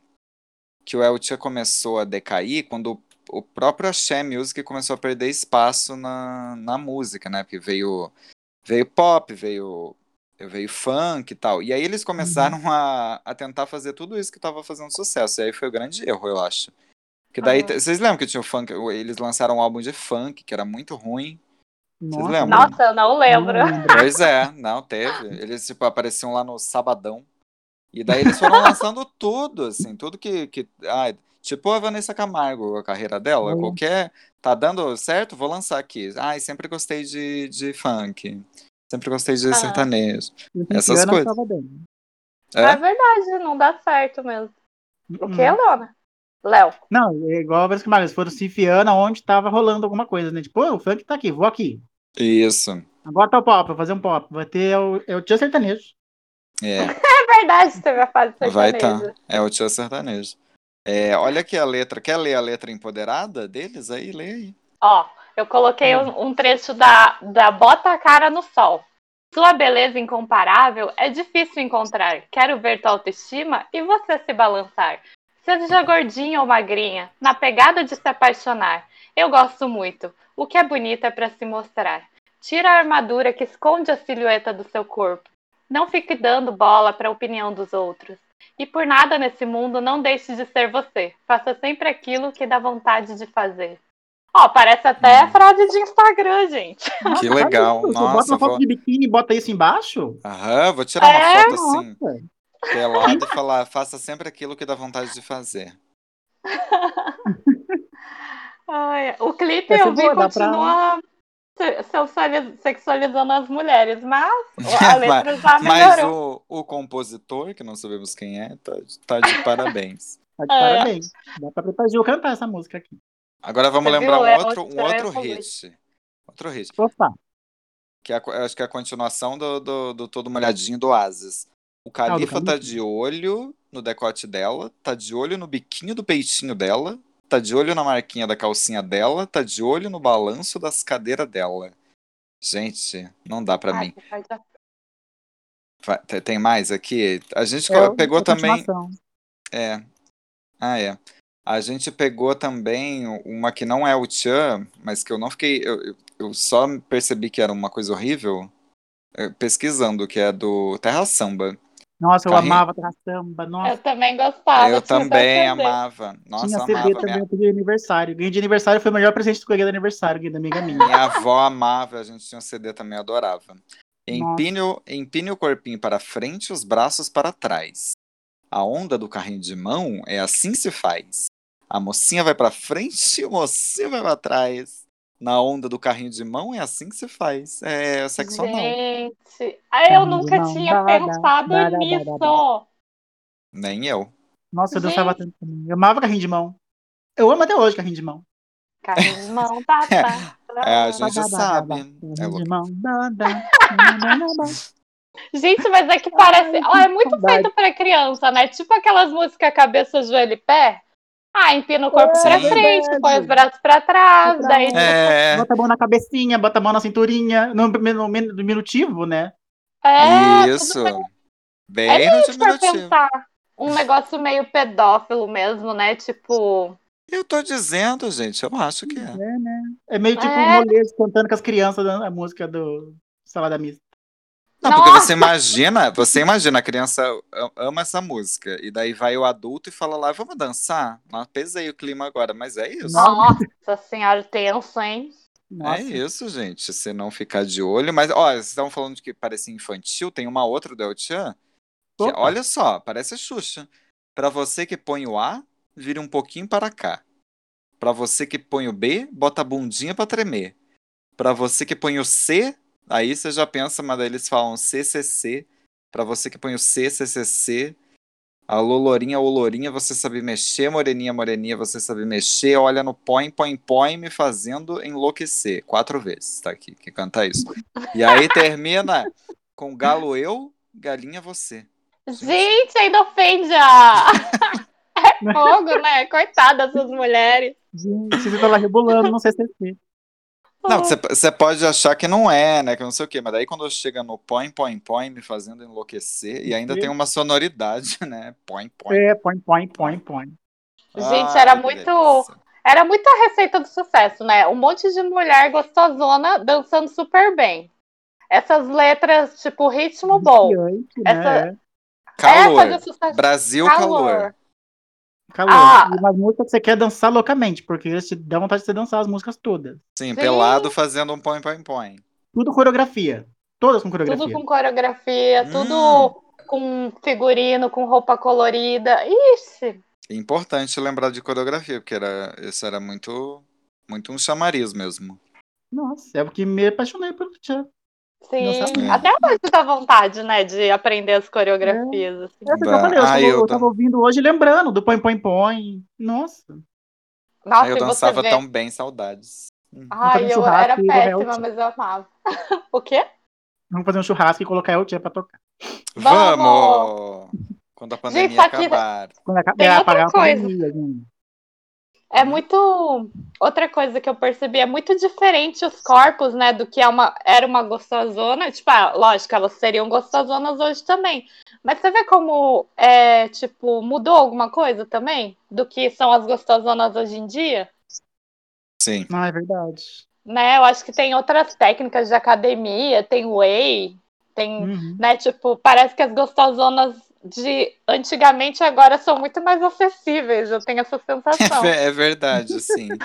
que o El Tia começou a decair quando o- próprio Axé Music começou a perder espaço na, na música, né? Porque veio veio pop, veio veio funk e tal. E aí eles começaram a, a tentar fazer tudo isso que tava fazendo sucesso. E aí foi o grande erro, eu acho. Que daí, Uhum. vocês lembram que tinha o funk, eles lançaram um álbum de funk que era muito ruim. Nossa, lembram? Nossa, eu não lembro. não lembro. Pois é, não, teve. Eles, tipo, apareciam lá no Sabadão. E daí eles foram lançando tudo, assim, tudo que. que ai, tipo a Vanessa Camargo, a carreira dela. Uhum. Qualquer. Tá dando certo? Vou lançar aqui. Ai, sempre gostei de, de funk. Sempre gostei de Ah. sertanejo. Essas Cristiano coisas. tava bem. É? É? verdade, não dá certo mesmo. O que, Leona? Léo. Não, é igual a vez que eles foram se enfiando onde tava rolando alguma coisa, né? Tipo, "Ô, o funk tá aqui, vou aqui. Isso. Agora tá o pop, vou fazer um pop. Vai ter o, é o tio sertanejo. É, É verdade, teve a fase vai sertaneja. tá. É o tio sertanejo. É, olha aqui a letra. Quer ler a letra empoderada deles? Aí, lê aí. Ó, eu coloquei um, um trecho da, da Bota a Cara no Sol. Sua beleza incomparável é difícil encontrar. Quero ver tua autoestima e você se balançar. Seja gordinha ou magrinha, na pegada de se apaixonar. Eu gosto muito. O que é bonito é pra se mostrar. Tira a armadura que esconde a silhueta do seu corpo. Não fique dando bola para a opinião dos outros. E por nada nesse mundo não deixe de ser você. Faça sempre aquilo que dá vontade de fazer. Ó, parece até Hum. frase de Instagram, gente. Que legal. Você bota Nossa, uma foto vou... de biquíni e bota isso embaixo? Aham, vou tirar uma É? foto assim. Nossa. pelado e falar, faça sempre aquilo que dá vontade de fazer. Ai, o clipe Essa eu vi pra- continua sensualiz- sexualizando as mulheres, mas a letra já Mas o, o compositor, que não sabemos quem é, tá, tá de parabéns. Tá de É. parabéns. Dá pra preparar Gil cantar essa música aqui. Agora vamos Você lembrar viu? um É outro, um outro hit. Outro hit. Opa. Que é, acho que é a continuação do, do, do Todo Molhadinho do Oasis. O Califa tá Califa. de olho no decote dela, tá de olho no biquinho do peitinho dela, tá de olho na marquinha da calcinha dela, tá de olho no balanço das cadeiras dela. Gente, não dá pra Ai, mim. Tem mais aqui? A gente É, co- pegou também. É. Ah, é. A gente pegou também uma que não é o Tchan, mas que eu não fiquei. Eu, eu- eu só percebi que era uma coisa horrível eh, pesquisando, que é do Terra Samba. Nossa, eu Carrinho- amava terra samba. Eu Nossa, também gostava. eu também amava. Nossa, tinha CD amava. também, Minha, eu pedi de aniversário. Ganhei de aniversário, foi o melhor presente que eu ganhei de aniversário, ganhei da amiga minha. minha avó amava, a gente tinha um CD também, adorava. Empine, o- empine o corpinho para frente, os braços para trás. A onda do carrinho de mão é assim se faz. A mocinha vai para frente e o mocinho vai para trás. Na onda do carrinho de mão é assim que se faz. É sexo anal. Gente, eu nunca não, tinha dá, dá, pensado dá, dá, dá, nisso. dá, Nem eu. Nossa, eu dançava tanto também. Eu amava carrinho de mão. Eu amo até hoje carrinho de mão. Carrinho de mão, tá, tá. É, a gente sabe. É Carrinho de mão. Gente, mas é que parece. Ai, ó, é muito saudade. feito pra criança, né? Tipo aquelas músicas cabeça, joelho e pé. Ah, empina o corpo É pra verdade. frente, põe os braços pra trás, Pra daí. É, Bota a mão na cabecinha, bota a mão na cinturinha. No, no, no diminutivo, né? É, isso. tudo bem. Bem É no diminutivo. pensar um negócio meio pedófilo mesmo, né? Tipo. Eu tô dizendo, gente, eu acho que é. É, né? É meio tipo É. um molejo cantando com as crianças a música do Salada Mista. Não, porque você imagina, você imagina, a criança ama essa música, e daí vai o adulto e fala lá, vamos dançar? Não pesei o clima agora, mas é isso. Nossa senhora, tenso, hein? Nossa. É isso, gente. Se não ficar de olho. Mas, ó, vocês estavam falando de que parecia infantil. Tem uma outra do El Chan. Que, Opa. olha só, parece a Xuxa. Pra você que põe o A, vira um pouquinho para cá. Pra você que põe o B, bota a bundinha pra tremer. Pra você que põe o C, aí você já pensa, mas daí eles falam CCC. Pra você que põe o C, CCC. Alô, lourinha, ô lourinha, você sabe mexer, moreninha, moreninha, você sabe mexer, olha no põe, põe, põe, me fazendo enlouquecer. Quatro vezes, tá aqui, que canta isso. E aí termina com galo eu, galinha você. Gente, ainda ofende a. É fogo, né? Coitada dessas mulheres. Gente, você tá lá rebolando no CCC. Não, você pode achar que não é, né, que não sei o quê, mas daí quando chega no põe, põe, põe, me fazendo enlouquecer, e ainda tem uma sonoridade, né, põe, põe. É, põe, põe, põe, põe. Gente, Ai, era muito-. Era muito a receita do sucesso, né? Um monte de mulher gostosona dançando super bem. Essas letras, tipo, ritmo bom. Essa- né? Calor. Brasil calor. Calor. Ah. E umas músicas que você quer dançar loucamente, porque eles te dão vontade de você dançar as músicas todas. Sim, Sim. pelado fazendo um põe, põe, põe. Tudo coreografia. Todas com coreografia. Tudo com coreografia, Hum. tudo com figurino, com roupa colorida. Ixi! Importante lembrar de coreografia, porque era, isso era muito, muito um chamariz mesmo. Nossa, é porque me apaixonei pelo Tchan. Sim, até hoje dá vontade, né, de aprender as coreografias. assim. É que eu falei, eu, ah, tava, eu eu tava ouvindo hoje lembrando do Põe, Põe, Põe. Nossa. Nossa, eu dançava vê. tão bem, saudades. Ai, fazer um eu churrasco era péssima, mas eu amava. o quê? Vamos fazer um churrasco e colocar o Tchan pra tocar. Vamos! Vamos! Quando a pandemia só que- acabar. Quando aca- Tem é, outra a coisa. pandemia, gente. É muito. Outra coisa que eu percebi, é muito diferente os corpos, né? Do que é uma... era uma gostosona. Tipo, ah, lógico, elas seriam gostosonas hoje também. Mas você vê como, é, tipo, mudou alguma coisa também? Do que são as gostosonas hoje em dia? Sim. Ah, é verdade. Né? Eu acho que tem outras técnicas de academia, tem whey, tem Uhum. né? Tipo, parece que as gostosonas de antigamente agora são muito mais acessíveis. Eu tenho essa É, sensação. ve- é verdade, sim.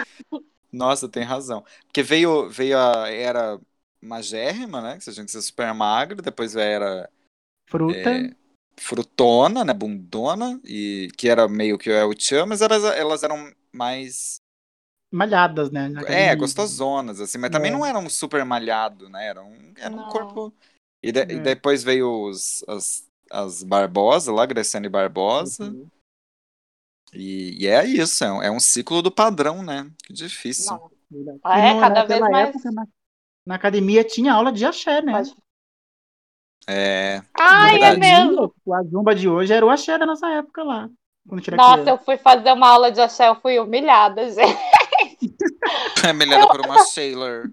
Nossa, tem razão. Porque veio, veio a era magérrima, né? Que você tinha que ser super magro, depois veio a era Fruta. é, frutona, né? Bundona, e que era meio que o El Chan, mas elas, elas eram mais Malhadas, né? É, gostosonas, assim, mas também É. não era um super malhado, né? Era um, era um corpo. E, de- e É. depois veio os, as, as Barbosa lá, Graciane Barbosa. Uhum. E, e é isso, é um, é um ciclo do padrão, né? Que difícil. Não. Ah, é? no- Cada vez mais- época, na, na academia tinha aula de axé, né? Pode- É, Ai, é Verdade. mesmo. A zumba de hoje era o axé da nossa época lá. Nossa, eu fui fazer uma aula de axé, eu fui humilhada, gente. é melhor por uma Sailor.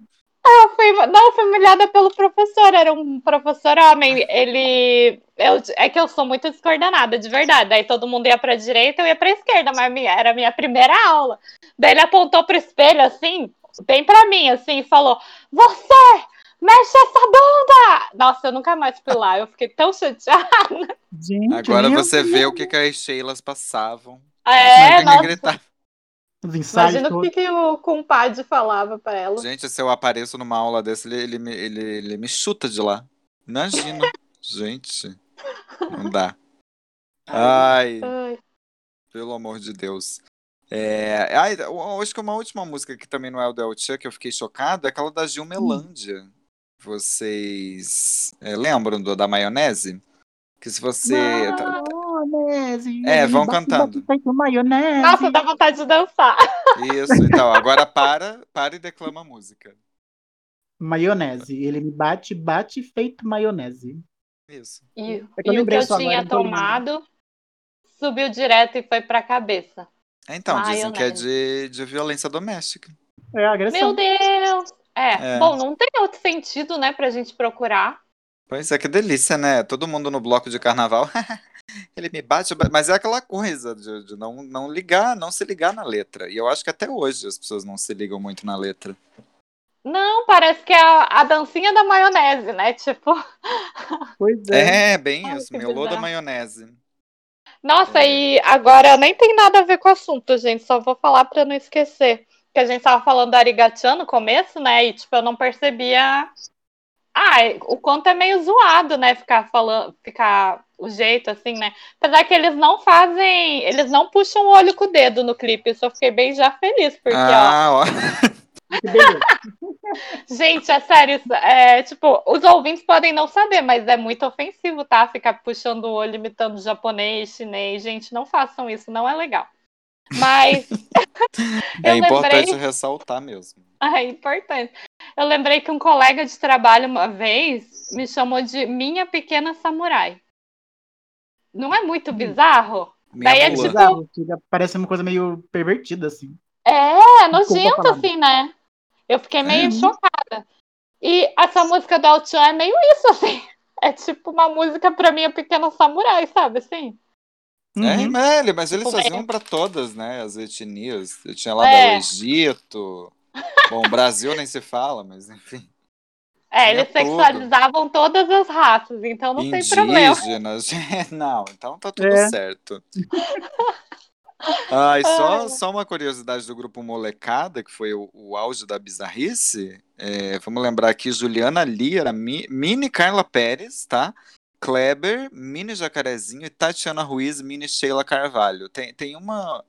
Não, eu fui humilhada pelo professor, era um professor homem. Ele. Eu, é que eu sou muito descoordenada, de verdade. Daí todo mundo ia pra direita, eu ia pra esquerda, mas minha- era a minha primeira aula. Daí ele apontou pro espelho, assim, bem pra mim, assim, e falou: Você mexe essa bunda! Nossa, eu nunca mais fui lá, eu fiquei tão chateada. Gente, Agora você vê o que, que as Sheilas passavam. É, Tem que nossa, gritar. Os ensaios imagina o todos. que, que o compadre falava pra ela. Gente, se eu apareço numa aula dessa, ele, ele, me, ele, ele me chuta de lá. Imagina. Gente, não dá. Ai, Ai. pelo amor de Deus. É, ai, acho que uma última música que também não é o do El Chan, que eu fiquei chocado, é aquela da Gil Melândia. Vocês é, lembram do, da maionese? Que se você. tá- Maionese. É, vão bate, cantando. bate, maionese. Nossa, dá vontade de dançar. Isso, então, agora para, para e declama a música. Maionese. Ele me bate, bate feito maionese. Isso. E, É que e o que eu tinha tomado subiu direto e foi pra cabeça. Então, dizem que é Maionese. de, de violência doméstica. É agressão. Meu Deus! É, É. bom, não tem outro sentido, né, pra gente procurar. Pois é, que delícia, né? Todo mundo no bloco de carnaval. Ele me bate, mas é aquela coisa de, de não, não ligar, não se ligar na letra. E eu acho que até hoje as pessoas não se ligam muito na letra. Não, parece que é a, a dancinha da maionese, né? Tipo, Pois é. É, bem Ai, isso, melô da maionese. nossa, É. e agora nem tem nada a ver com o assunto, gente. Só vou falar pra não esquecer. Que a gente tava falando do Arigatian no começo, né? E, tipo, eu não percebia. Ah, o quanto é meio zoado, né? Ficar falando, ficar o jeito assim, né? Apesar que eles não fazem, eles não puxam o olho com o dedo no clipe. Eu fiquei bem já feliz, porque, ó, Ah, ó. Beleza. Gente, é sério, é tipo, os ouvintes podem não saber, mas é muito ofensivo, tá? Ficar puxando o olho imitando japonês, chinês. Gente, não façam isso, não é legal. Mas É eu importante lembrei- ressaltar mesmo. é importante. Eu lembrei que um colega de trabalho uma vez me chamou de minha pequena samurai. Não é muito bizarro? Minha Daí é tipo- Bizarro, Parece uma coisa meio pervertida, assim. É, nojento assim, né? Eu fiquei meio Uhum. chocada. E essa música do Altian é meio isso, assim. É tipo uma música pra minha pequena samurai, sabe assim? É, Uhum. mas ele- mas eles Tipo, faziam bem- para todas, né? As etnias. Tinha lá É. do Egito. Bom, o Brasil nem se fala, mas enfim. É, eles tudo. sexualizavam todas as raças, então não tem problema. Indígenas. Não, então tá tudo É. certo. Ah, e só, Ai. só uma curiosidade do grupo Molecada, que foi o, o auge da bizarrice. É, vamos lembrar aqui: Juliana Lira, Mi- Mini Carla Pérez, tá? Kleber, Mini Jacarezinho e Tatiana Ruiz, Mini Sheila Carvalho. Tem, tem uma.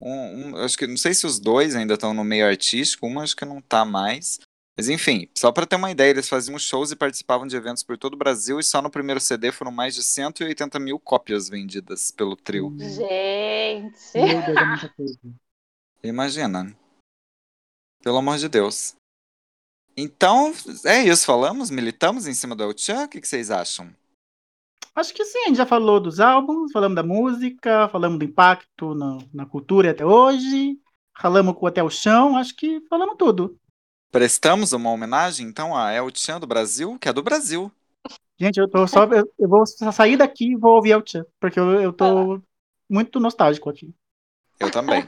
Um, um- acho que não sei se os dois ainda estão no meio artístico, uma acho que não tá mais. Mas enfim, só para ter uma ideia, eles faziam shows e participavam de eventos por todo o Brasil e só no primeiro CD foram mais de 180 mil cópias vendidas pelo trio. Gente. Meu Deus, é muita coisa. Imagina. Pelo amor de Deus. Então, é isso, falamos, militamos em cima do El Chan, o que, que vocês acham? Acho que sim, a gente já falou dos álbuns, falamos da música, falamos do impacto na, na cultura até hoje, falamos com até o chão, acho que falamos tudo. Prestamos uma homenagem, então, a El Chan do Brasil, que é do Brasil. Gente, eu tô só. Eu, eu vou sair daqui e vou ouvir El Chan, porque eu, eu tô muito nostálgico aqui. Eu também.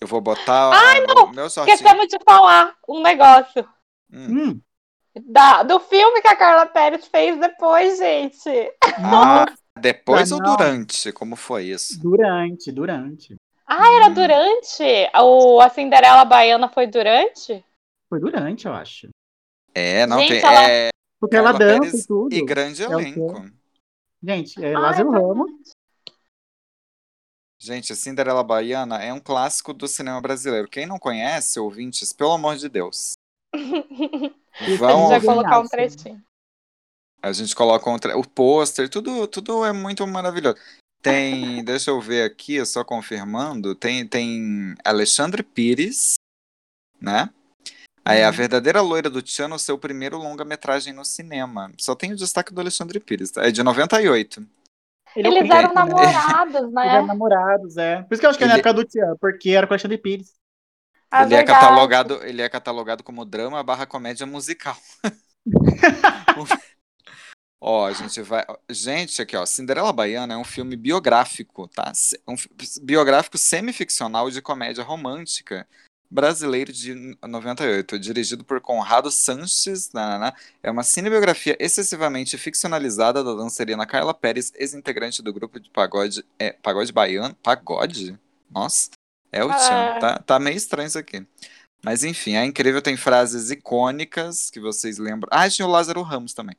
Eu vou botar Ai, o meu, meu shortinho. Esquecemos de falar um negócio. Hum. Hum, Da, do filme que a Carla Pérez fez depois, gente. Ah, depois Ah, ou não. durante? Como foi isso? durante, durante. Ah, era Hum. durante? O, a Cinderela Baiana foi durante? Foi durante, eu acho. É, não Gente, tem. ela- É, Porque Carla ela dança Pérez e tudo. e grande É o elenco. Gente, é Ah, Lázaro é Ramos. Gente, a Cinderela Baiana é um clássico do cinema brasileiro. Quem não conhece, ouvintes, pelo amor de Deus. Vão a gente vai ouvir. colocar um Nossa. trechinho. A gente coloca um tra- o pôster, tudo, tudo é muito maravilhoso. Tem, deixa eu ver aqui, só confirmando, tem, tem Alexandre Pires, né? Aí a Uhum. verdadeira loira do Tchan no seu primeiro longa-metragem no cinema. Só tem o destaque do Alexandre Pires, tá? é de 98. Ele é Eles príncipe, eram né? namorados, Eles eram né? namorados, é. Por isso que eu acho que é na Ele- época do Tian, porque era com o Alexandre Pires. Ah, ele, é catalogado, ele é catalogado como drama barra comédia musical. Ó, a gente vai. Gente, aqui, ó. Cinderela Baiana é um filme biográfico, tá? Um fi- biográfico semificcional de comédia romântica Brasileiro de 98, dirigido por Conrado Sanches. Nananá. É uma cinebiografia excessivamente ficcionalizada da dançarina Carla Pérez, ex-integrante do grupo de pagode. É, pagode baiano? Pagode? Nossa, é o Ah. Tchan. Tá, tá meio estranho isso aqui. Mas enfim, a Incrível tem frases icônicas que vocês lembram. Ah, tinha o Lázaro Ramos também.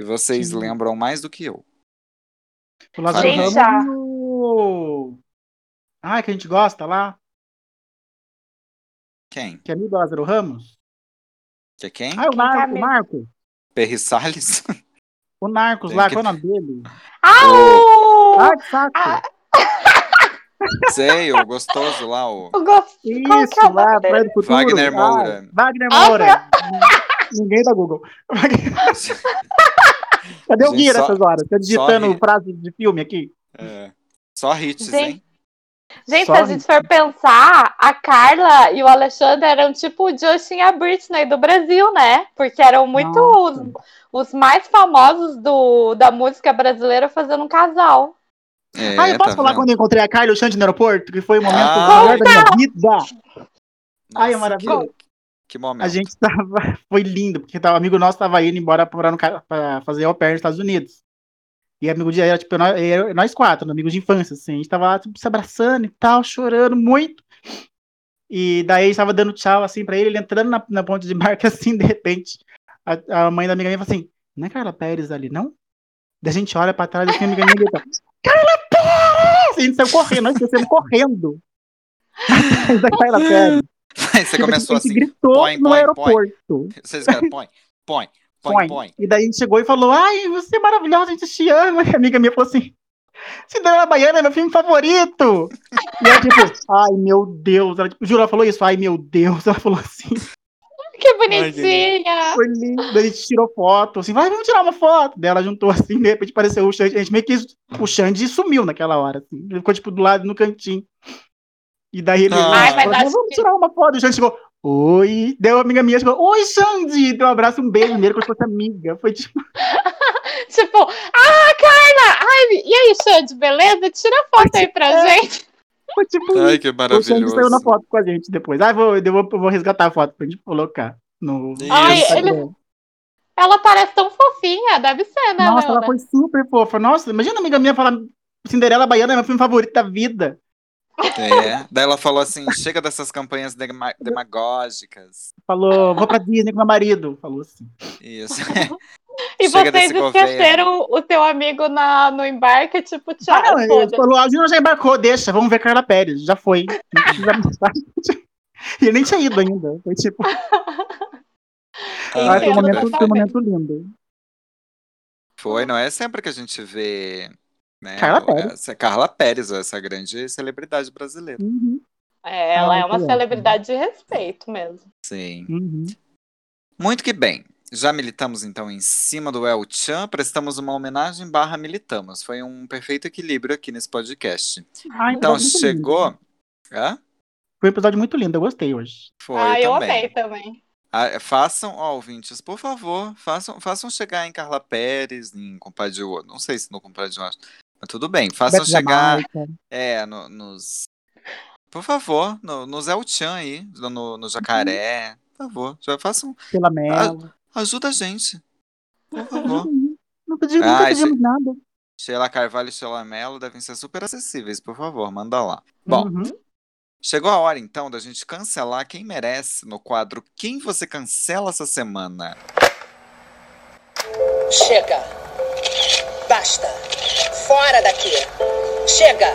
Que vocês Sim. lembram mais do que eu. O Lázaro Gente, Ramos e o... Ah, que a gente gosta lá, Quem? que é amigo do Lázaro Ramos. Que é quem? Ah, o é Narco, o amigo? Narco. Perry Salles? O Narcos Tem lá, que- qual é o nome dele? Ah, o... Ah, que saco. Ah, Sei, o gostoso lá, o. o gosto... Qual que Isso, é o lá, Praia do Futuro. Wagner Moura. Ah, Wagner Ah, Moura. Ninguém da Google. Cadê o Guia só- nessas horas? Tá digitando frase de filme aqui? É. Só hits, Gente, hein? Gente, Só se a gente for pensar, a Carla e o Alexandre eram tipo o Justin e a Britney do Brasil, né? Porque eram muito Nossa. os, os mais famosos do, da música brasileira fazendo um casal. É, ah, eu posso tá falar vendo? quando eu encontrei a Carla e o Xande no aeroporto? Que foi o momento Ah. melhor da minha vida. Ai, é Nossa, maravilhoso. Que, que momento. A gente tava. Foi lindo, porque tava, amigo nosso tava indo embora pra, no ca- pra fazer au pair nos Estados Unidos. E amigo de era, tipo, nós, era- nós quatro, amigos de infância, assim. A gente tava lá, tipo, se abraçando e tal, chorando muito. E daí a gente tava dando tchau, assim, pra ele, ele entrando na, na ponte de barca, assim, de repente. A, a mãe da amiga minha falou assim: Não é Carla Pérez ali, não? Daí a gente olha pra trás, assim, a amiga minha grita: Carla Pérez! E a gente saiu correndo, nós descemos correndo. Da Carla Pérez. Aí você Tipo, começou a gente assim. gritou põe, no põe, aeroporto. Vocês querem, põe, põe, põe, Põe. põe. E daí a gente chegou e falou: Ai, você é maravilhosa, a gente te ama. E a amiga minha falou assim: Cinderela Baiana é meu filme favorito. E ela, tipo, ai meu Deus. Ela, tipo, juro, ela falou isso, ai meu Deus. Ela falou assim: Que bonitinha! Foi lindo. Gente tirou foto, assim, vai, vamos tirar uma foto. Daí ela juntou assim, de repente apareceu o Xande. A gente meio que o Xande sumiu naquela hora, assim. Ele ficou, tipo, do lado no cantinho. E daí ele. Ai, ele mas vamos que- tirar uma foto. O Xande chegou. Oi, deu uma amiga minha, chegou, oi, Xande! Deu um abraço, um beijo nele, como se fosse amiga. Foi tipo, Tipo, ah, Carla! Ai, e aí, Xande, beleza? Tira foto aí pra É. gente. foi tipo Ai, que O Xande saiu na maravilhoso. foto com a gente depois. Ah, vou, eu vou, eu vou resgatar a foto pra gente colocar no Isso. Ai, ele- Ela parece tão fofinha, deve ser, né, Nossa, ela Leona? foi super fofa. Nossa, imagina a amiga minha falar Cinderela Baiana é meu filme favorito da vida. É. Daí ela falou assim: chega dessas campanhas dema- demagógicas. Falou, vou pra Disney com meu marido. Falou assim. Isso. E Chega vocês esqueceram o teu amigo na, no embarque, tipo, tchau, Ah, ele falou, a Júnior já embarcou, deixa, vamos ver Carla Pérez. Já foi. E ele nem tinha ido ainda. Foi tipo, ah, foi um momento, foi um momento lindo. Foi, não é sempre que a gente vê. Né, Carla o- Pérez. Essa Carla Pérez, essa grande celebridade brasileira. Uhum, É, ela Ah, é uma muito celebridade de respeito mesmo. Sim. uhum. Muito que bem. Já militamos então em cima do El Chan, prestamos uma homenagem barra militamos. Foi um perfeito equilíbrio aqui nesse podcast. Ai, Então, chegou. Hã? Foi um episódio muito lindo, eu gostei hoje. Foi ah, eu também. amei também. Ah, façam, ó, ouvintes, por favor, façam, façam chegar em Carla Pérez, em Compadre. Não sei se no Compadre mas tudo bem. Façam Beto chegar, é, no- nos. Por favor, no, no Zé Chan aí, no, no Jacaré. Por favor, já façam. Pela Mela. Ajuda a gente. Por favor. Não pedimos, Ah, nunca pedimos nada. Sheila Carvalho e Sheila Mello devem ser super acessíveis, por favor, manda lá. Bom, Uhum. chegou a hora então da gente cancelar quem merece no quadro Quem Você Cancela essa semana. Chega. Basta. Fora daqui. Chega.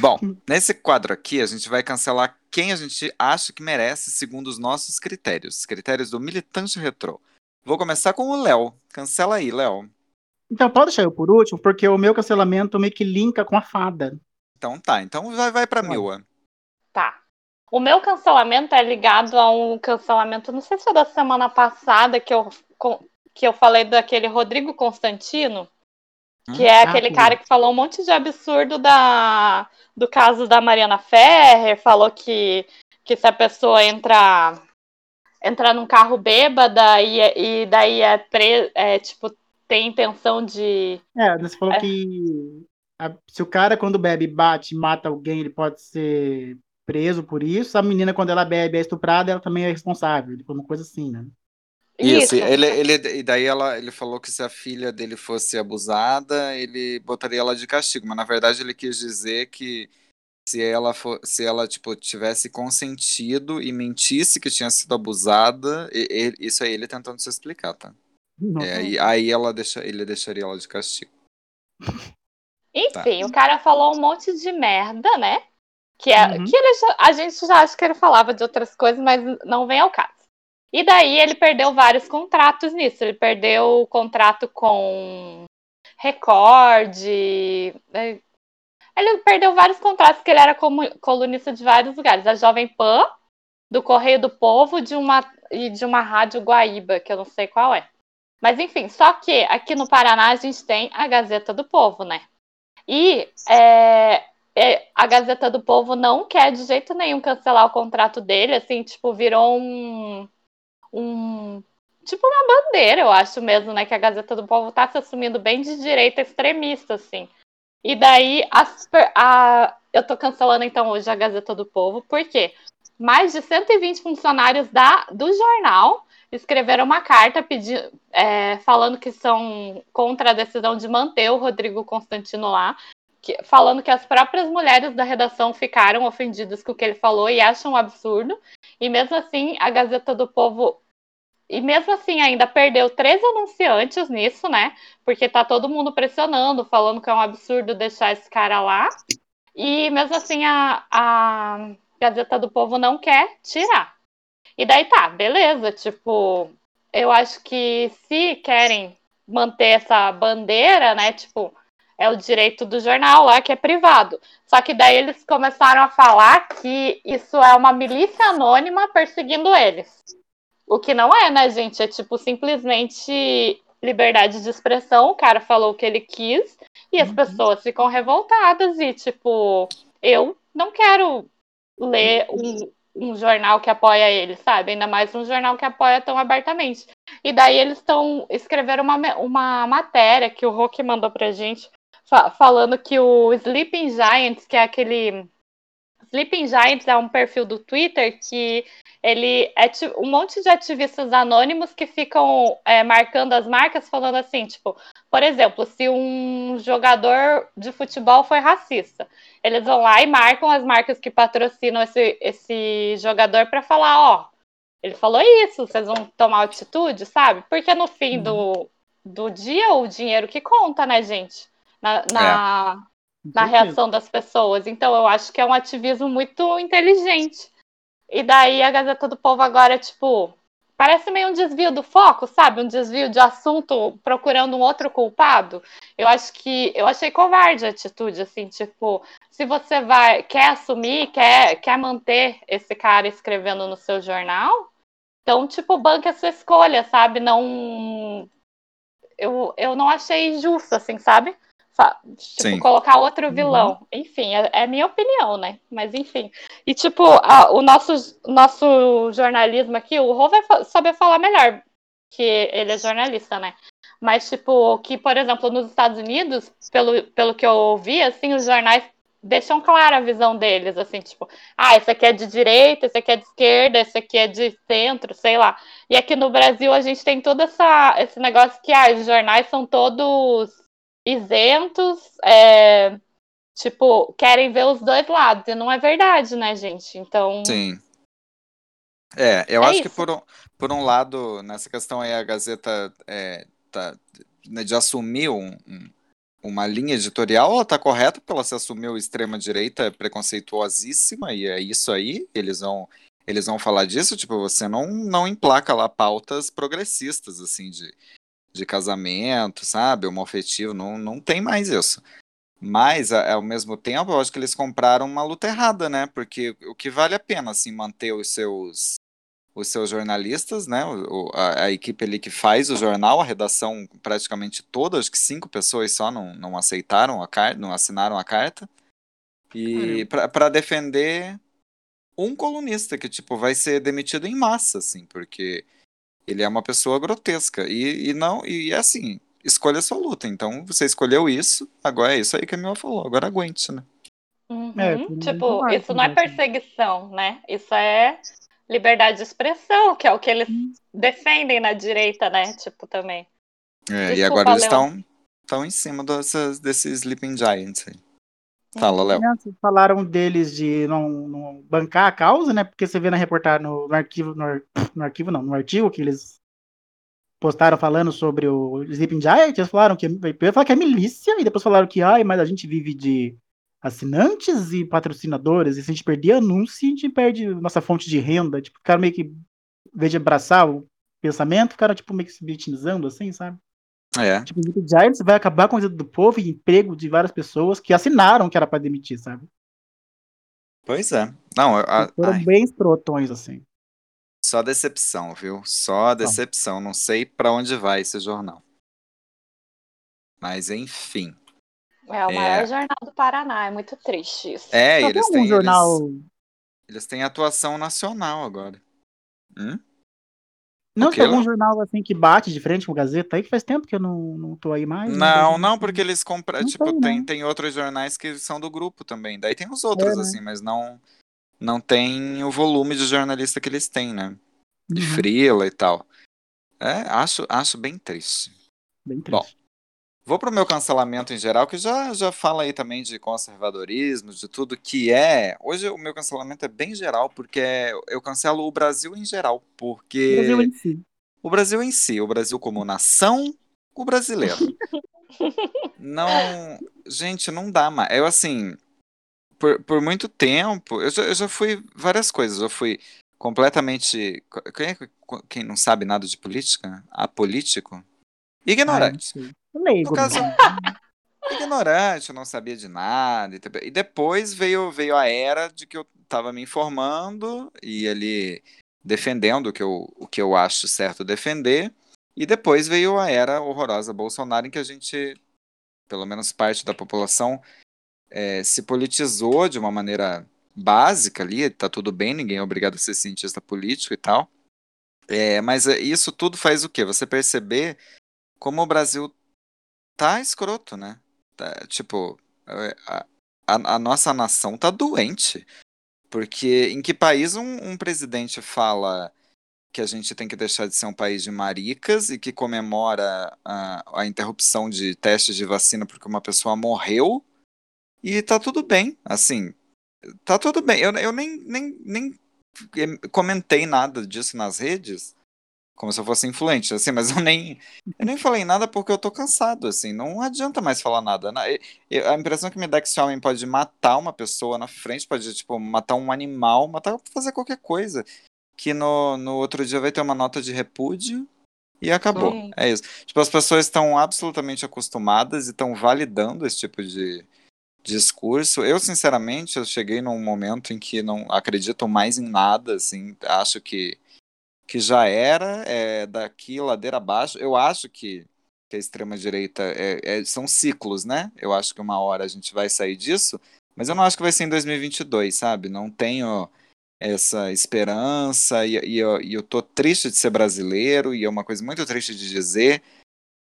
Bom, nesse quadro aqui a gente vai cancelar quem a gente acha que merece segundo os nossos critérios, critérios do militante retrô. Vou começar com o Léo. Cancela aí, Léo. Então pode deixar eu por último, porque o meu cancelamento meio que linka com a fada. Então tá, então vai, vai pra. Mila. Tá. O meu cancelamento é ligado a um cancelamento, não sei se foi da semana passada que eu, com- que eu falei daquele Rodrigo Constantino, que é Ah, aquele cara que falou um monte de absurdo da, do caso da Mariana Ferrer, falou que, que se a pessoa entrar entrar num carro bêbada e, e daí é, pre, é tipo tem intenção de É, você falou É. que a- se o cara, quando bebe, bate e mata alguém, ele pode ser preso por isso. A menina, quando ela bebe, é estuprada, ela também é responsável. Tipo, uma coisa assim, né? Isso, Ele, ele, e daí ela, ele falou que se a filha dele fosse abusada, ele botaria ela de castigo, mas na verdade ele quis dizer que se ela for, se ela tipo tivesse consentido e mentisse que tinha sido abusada, e- e- isso aí ele tentando se explicar, tá? É, aí, aí ela deixa, ele deixaria ela de castigo. Enfim, o cara falou um monte de merda, né? Que, é, Uhum. que ele a gente já acha que ele falava de outras coisas, mas não vem ao caso. E daí ele perdeu vários contratos nisso. Ele perdeu o contrato com Record. eh, Ele perdeu vários contratos, porque ele era colunista de vários lugares. A Jovem Pan, do Correio do Povo de uma, e de uma rádio Guaíba, que eu não sei qual é. Mas enfim, só que aqui no Paraná a gente tem a Gazeta do Povo, né? E é, é, a Gazeta do Povo não quer de jeito nenhum cancelar o contrato dele, assim, tipo, virou um. Um tipo uma bandeira, eu acho mesmo, né? Que a Gazeta do Povo tá se assumindo bem de direita extremista, assim. E daí per- a, eu tô cancelando então hoje a Gazeta do Povo, porque mais de 120 funcionários da, do jornal escreveram uma carta pedindo, é, falando que são contra a decisão de manter o Rodrigo Constantino lá, que- falando que as próprias mulheres da redação ficaram ofendidas com o que ele falou e acham um absurdo. E mesmo assim, a Gazeta do Povo. E mesmo assim, ainda perdeu três anunciantes nisso, né? Porque tá todo mundo pressionando, falando que é um absurdo deixar esse cara lá. E mesmo assim, a, a Gazeta do Povo não quer tirar. E daí tá, beleza. Tipo, eu acho que se querem manter essa bandeira, né? Tipo, é o direito do jornal lá que é privado. Só que daí eles começaram a falar que isso é uma milícia anônima perseguindo eles. O que não é, né, gente? É tipo simplesmente liberdade de expressão. O cara falou o que ele quis e as pessoas ficam revoltadas e tipo, eu não quero ler um, um jornal que apoia ele, sabe? Ainda mais um jornal que apoia tão abertamente. E daí eles estão escreveram uma, uma matéria que o Rock mandou pra gente fa- falando que o Sleeping Giants, que é aquele Sleeping Giants é um perfil do Twitter que ele é um monte de ativistas anônimos que ficam é, marcando as marcas, falando assim, tipo, por exemplo, se um jogador de futebol foi racista, eles vão lá e marcam as marcas que patrocinam esse, esse jogador para falar, ó, ele falou isso, vocês vão tomar atitude, sabe? Porque no fim do, do dia o dinheiro que conta, né, gente? Na, na, Com na reação das pessoas. Então eu acho que é um ativismo muito inteligente. E daí a Gazeta do Povo agora, tipo, parece meio um desvio do foco, sabe? Um desvio de assunto procurando um outro culpado. Eu acho que eu achei covarde a atitude, assim, tipo, se você vai quer assumir, quer quer manter esse cara escrevendo no seu jornal, então tipo, banque a sua escolha, sabe? Não eu, eu não achei justo, assim, sabe? Tipo, colocar outro vilão. Enfim, é, é minha opinião, né? Mas enfim. E, tipo, a- o nosso, nosso jornalismo aqui, o Rô vai fa- saber falar melhor, que ele é jornalista, né? Mas, tipo, que, por exemplo, nos Estados Unidos, pelo, pelo que eu ouvi, assim, os jornais deixam clara a visão deles, assim, tipo, ah, esse aqui é de direita, esse aqui é de esquerda, esse aqui é de centro, sei lá. E aqui no Brasil a gente tem todo essa, esse negócio que ah, os jornais são todos isentos, é, tipo, querem ver os dois lados. E não é verdade, né, gente? Então. Sim. É, eu É acho que isso. por um, por um lado, nessa questão aí, a Gazeta é, tá, né, de assumir um- um- uma linha editorial, ela tá correta, porque ela se assumiu extrema-direita preconceituosíssima, e é isso aí, eles vão, eles vão falar disso, tipo, você não, não emplaca lá pautas progressistas, assim, de, de casamento, sabe, homoafetivo, não, não tem mais isso. Mas, ao mesmo tempo, eu acho que eles compraram uma luta errada, né? Porque o que vale a pena, assim, manter os seus os seus jornalistas, né? o- a, a equipe ali que faz o jornal, a redação praticamente toda, acho que cinco pessoas só não, não aceitaram a carta, não assinaram a carta. E para defender um colunista que, tipo, vai ser demitido em massa, assim, porque ele é uma pessoa grotesca. E, e não, e assim, escolha a sua luta. Então, você escolheu isso, agora é isso aí que a Mila falou, agora aguente, né? Uhum. É, Uhum, Tipo, isso não é também. perseguição, né? Isso é liberdade de expressão, que é o que eles Hum. defendem na direita, né? Tipo, também. É, e Desculpa, agora eles estão em cima dessas, desses Sleeping Giants aí. Fala, Uhum. Léo. Né, vocês Falaram deles de não, não bancar a causa, né? Porque você vê na reportagem, no, no arquivo, no, no arquivo não, no artigo que eles postaram falando sobre o Sleeping Giant, eles falaram que primeiro falaram que é milícia e depois falaram que ai, mas a gente vive de assinantes e patrocinadores, e se a gente perder anúncio, a gente perde nossa fonte de renda. Tipo, ficaram meio que, em vez de abraçar o pensamento, ficaram tipo meio que se vitimizando, assim, sabe? É, Tipo, o Giants vai acabar com a vida do povo e emprego de várias pessoas que assinaram que era pra demitir, sabe? pois é. Não, a- Foram ai, bem escrotões, assim. só decepção, viu? Só decepção. Não sei pra onde vai esse jornal. Mas enfim. É o É. maior jornal do Paraná, é muito triste isso. É, Só eles têm um jornal. eles, eles têm atuação nacional agora. Hum? Não, tem algum jornal assim que bate de frente com o Gazeta aí que faz tempo que eu não, não tô aí mais. né? Não, vejo- não, porque eles compram. Não Tipo, tem, tem, né? tem outros jornais que são do grupo também. Daí tem os outros, É, né? assim, mas não não tem o volume de jornalista que eles têm, né? De Uhum, frila e tal. É, acho, acho bem triste. bem triste. Vou pro meu cancelamento em geral, que já, já fala aí também de conservadorismo, de tudo que é. Hoje o meu cancelamento é bem geral, porque eu cancelo o Brasil em geral, O porque Brasil em si. o Brasil em si, o Brasil como nação, o brasileiro. Não, gente, não dá mais. Eu assim, por, por muito tempo, eu já, eu já fui várias coisas. Eu fui completamente, quem, é que- quem não sabe nada de política? Apolítico? Ignorante. não. Leigo No caso, mesmo. ignorante, eu não sabia de nada. e depois veio, veio a era de que eu estava me informando e ali defendendo o que, eu, o que eu acho certo defender. E depois veio a era horrorosa Bolsonaro, em que a gente, pelo menos parte da população, eh, se politizou de uma maneira básica ali. Tá tudo bem, ninguém é obrigado a ser cientista político e tal. É, mas isso tudo faz o quê? Você perceber como o Brasil tá escroto, né? Tá, tipo, é, a, a- a nossa nação tá doente. Porque em que país um, um presidente fala que a gente tem que deixar de ser um país de maricas e que comemora a, a interrupção de testes de vacina porque uma pessoa morreu e tá tudo bem, assim, tá tudo bem. Eu, eu nem, nem, nem comentei nada disso nas redes, como se eu fosse influente, assim, mas eu nem, eu nem falei nada porque eu tô cansado, assim, não adianta mais falar nada. né? Eu- A impressão que me dá é que esse homem pode matar uma pessoa na frente, pode, tipo, matar um animal, matar, fazer qualquer coisa, que no, no outro dia vai ter uma nota de repúdio e acabou. Sim. É isso. Tipo, as pessoas estão absolutamente acostumadas e estão validando esse tipo de discurso. Eu, sinceramente, eu cheguei num momento em que não acredito mais em nada, assim, acho que que já era, é, daqui ladeira abaixo. Eu acho que, que a extrema-direita é, é- são ciclos, né? Eu acho que uma hora a gente vai sair disso, mas eu não acho que vai ser em 2022, sabe? Não tenho essa esperança e, e eu, e eu tô triste de ser brasileiro e é uma coisa muito triste de dizer.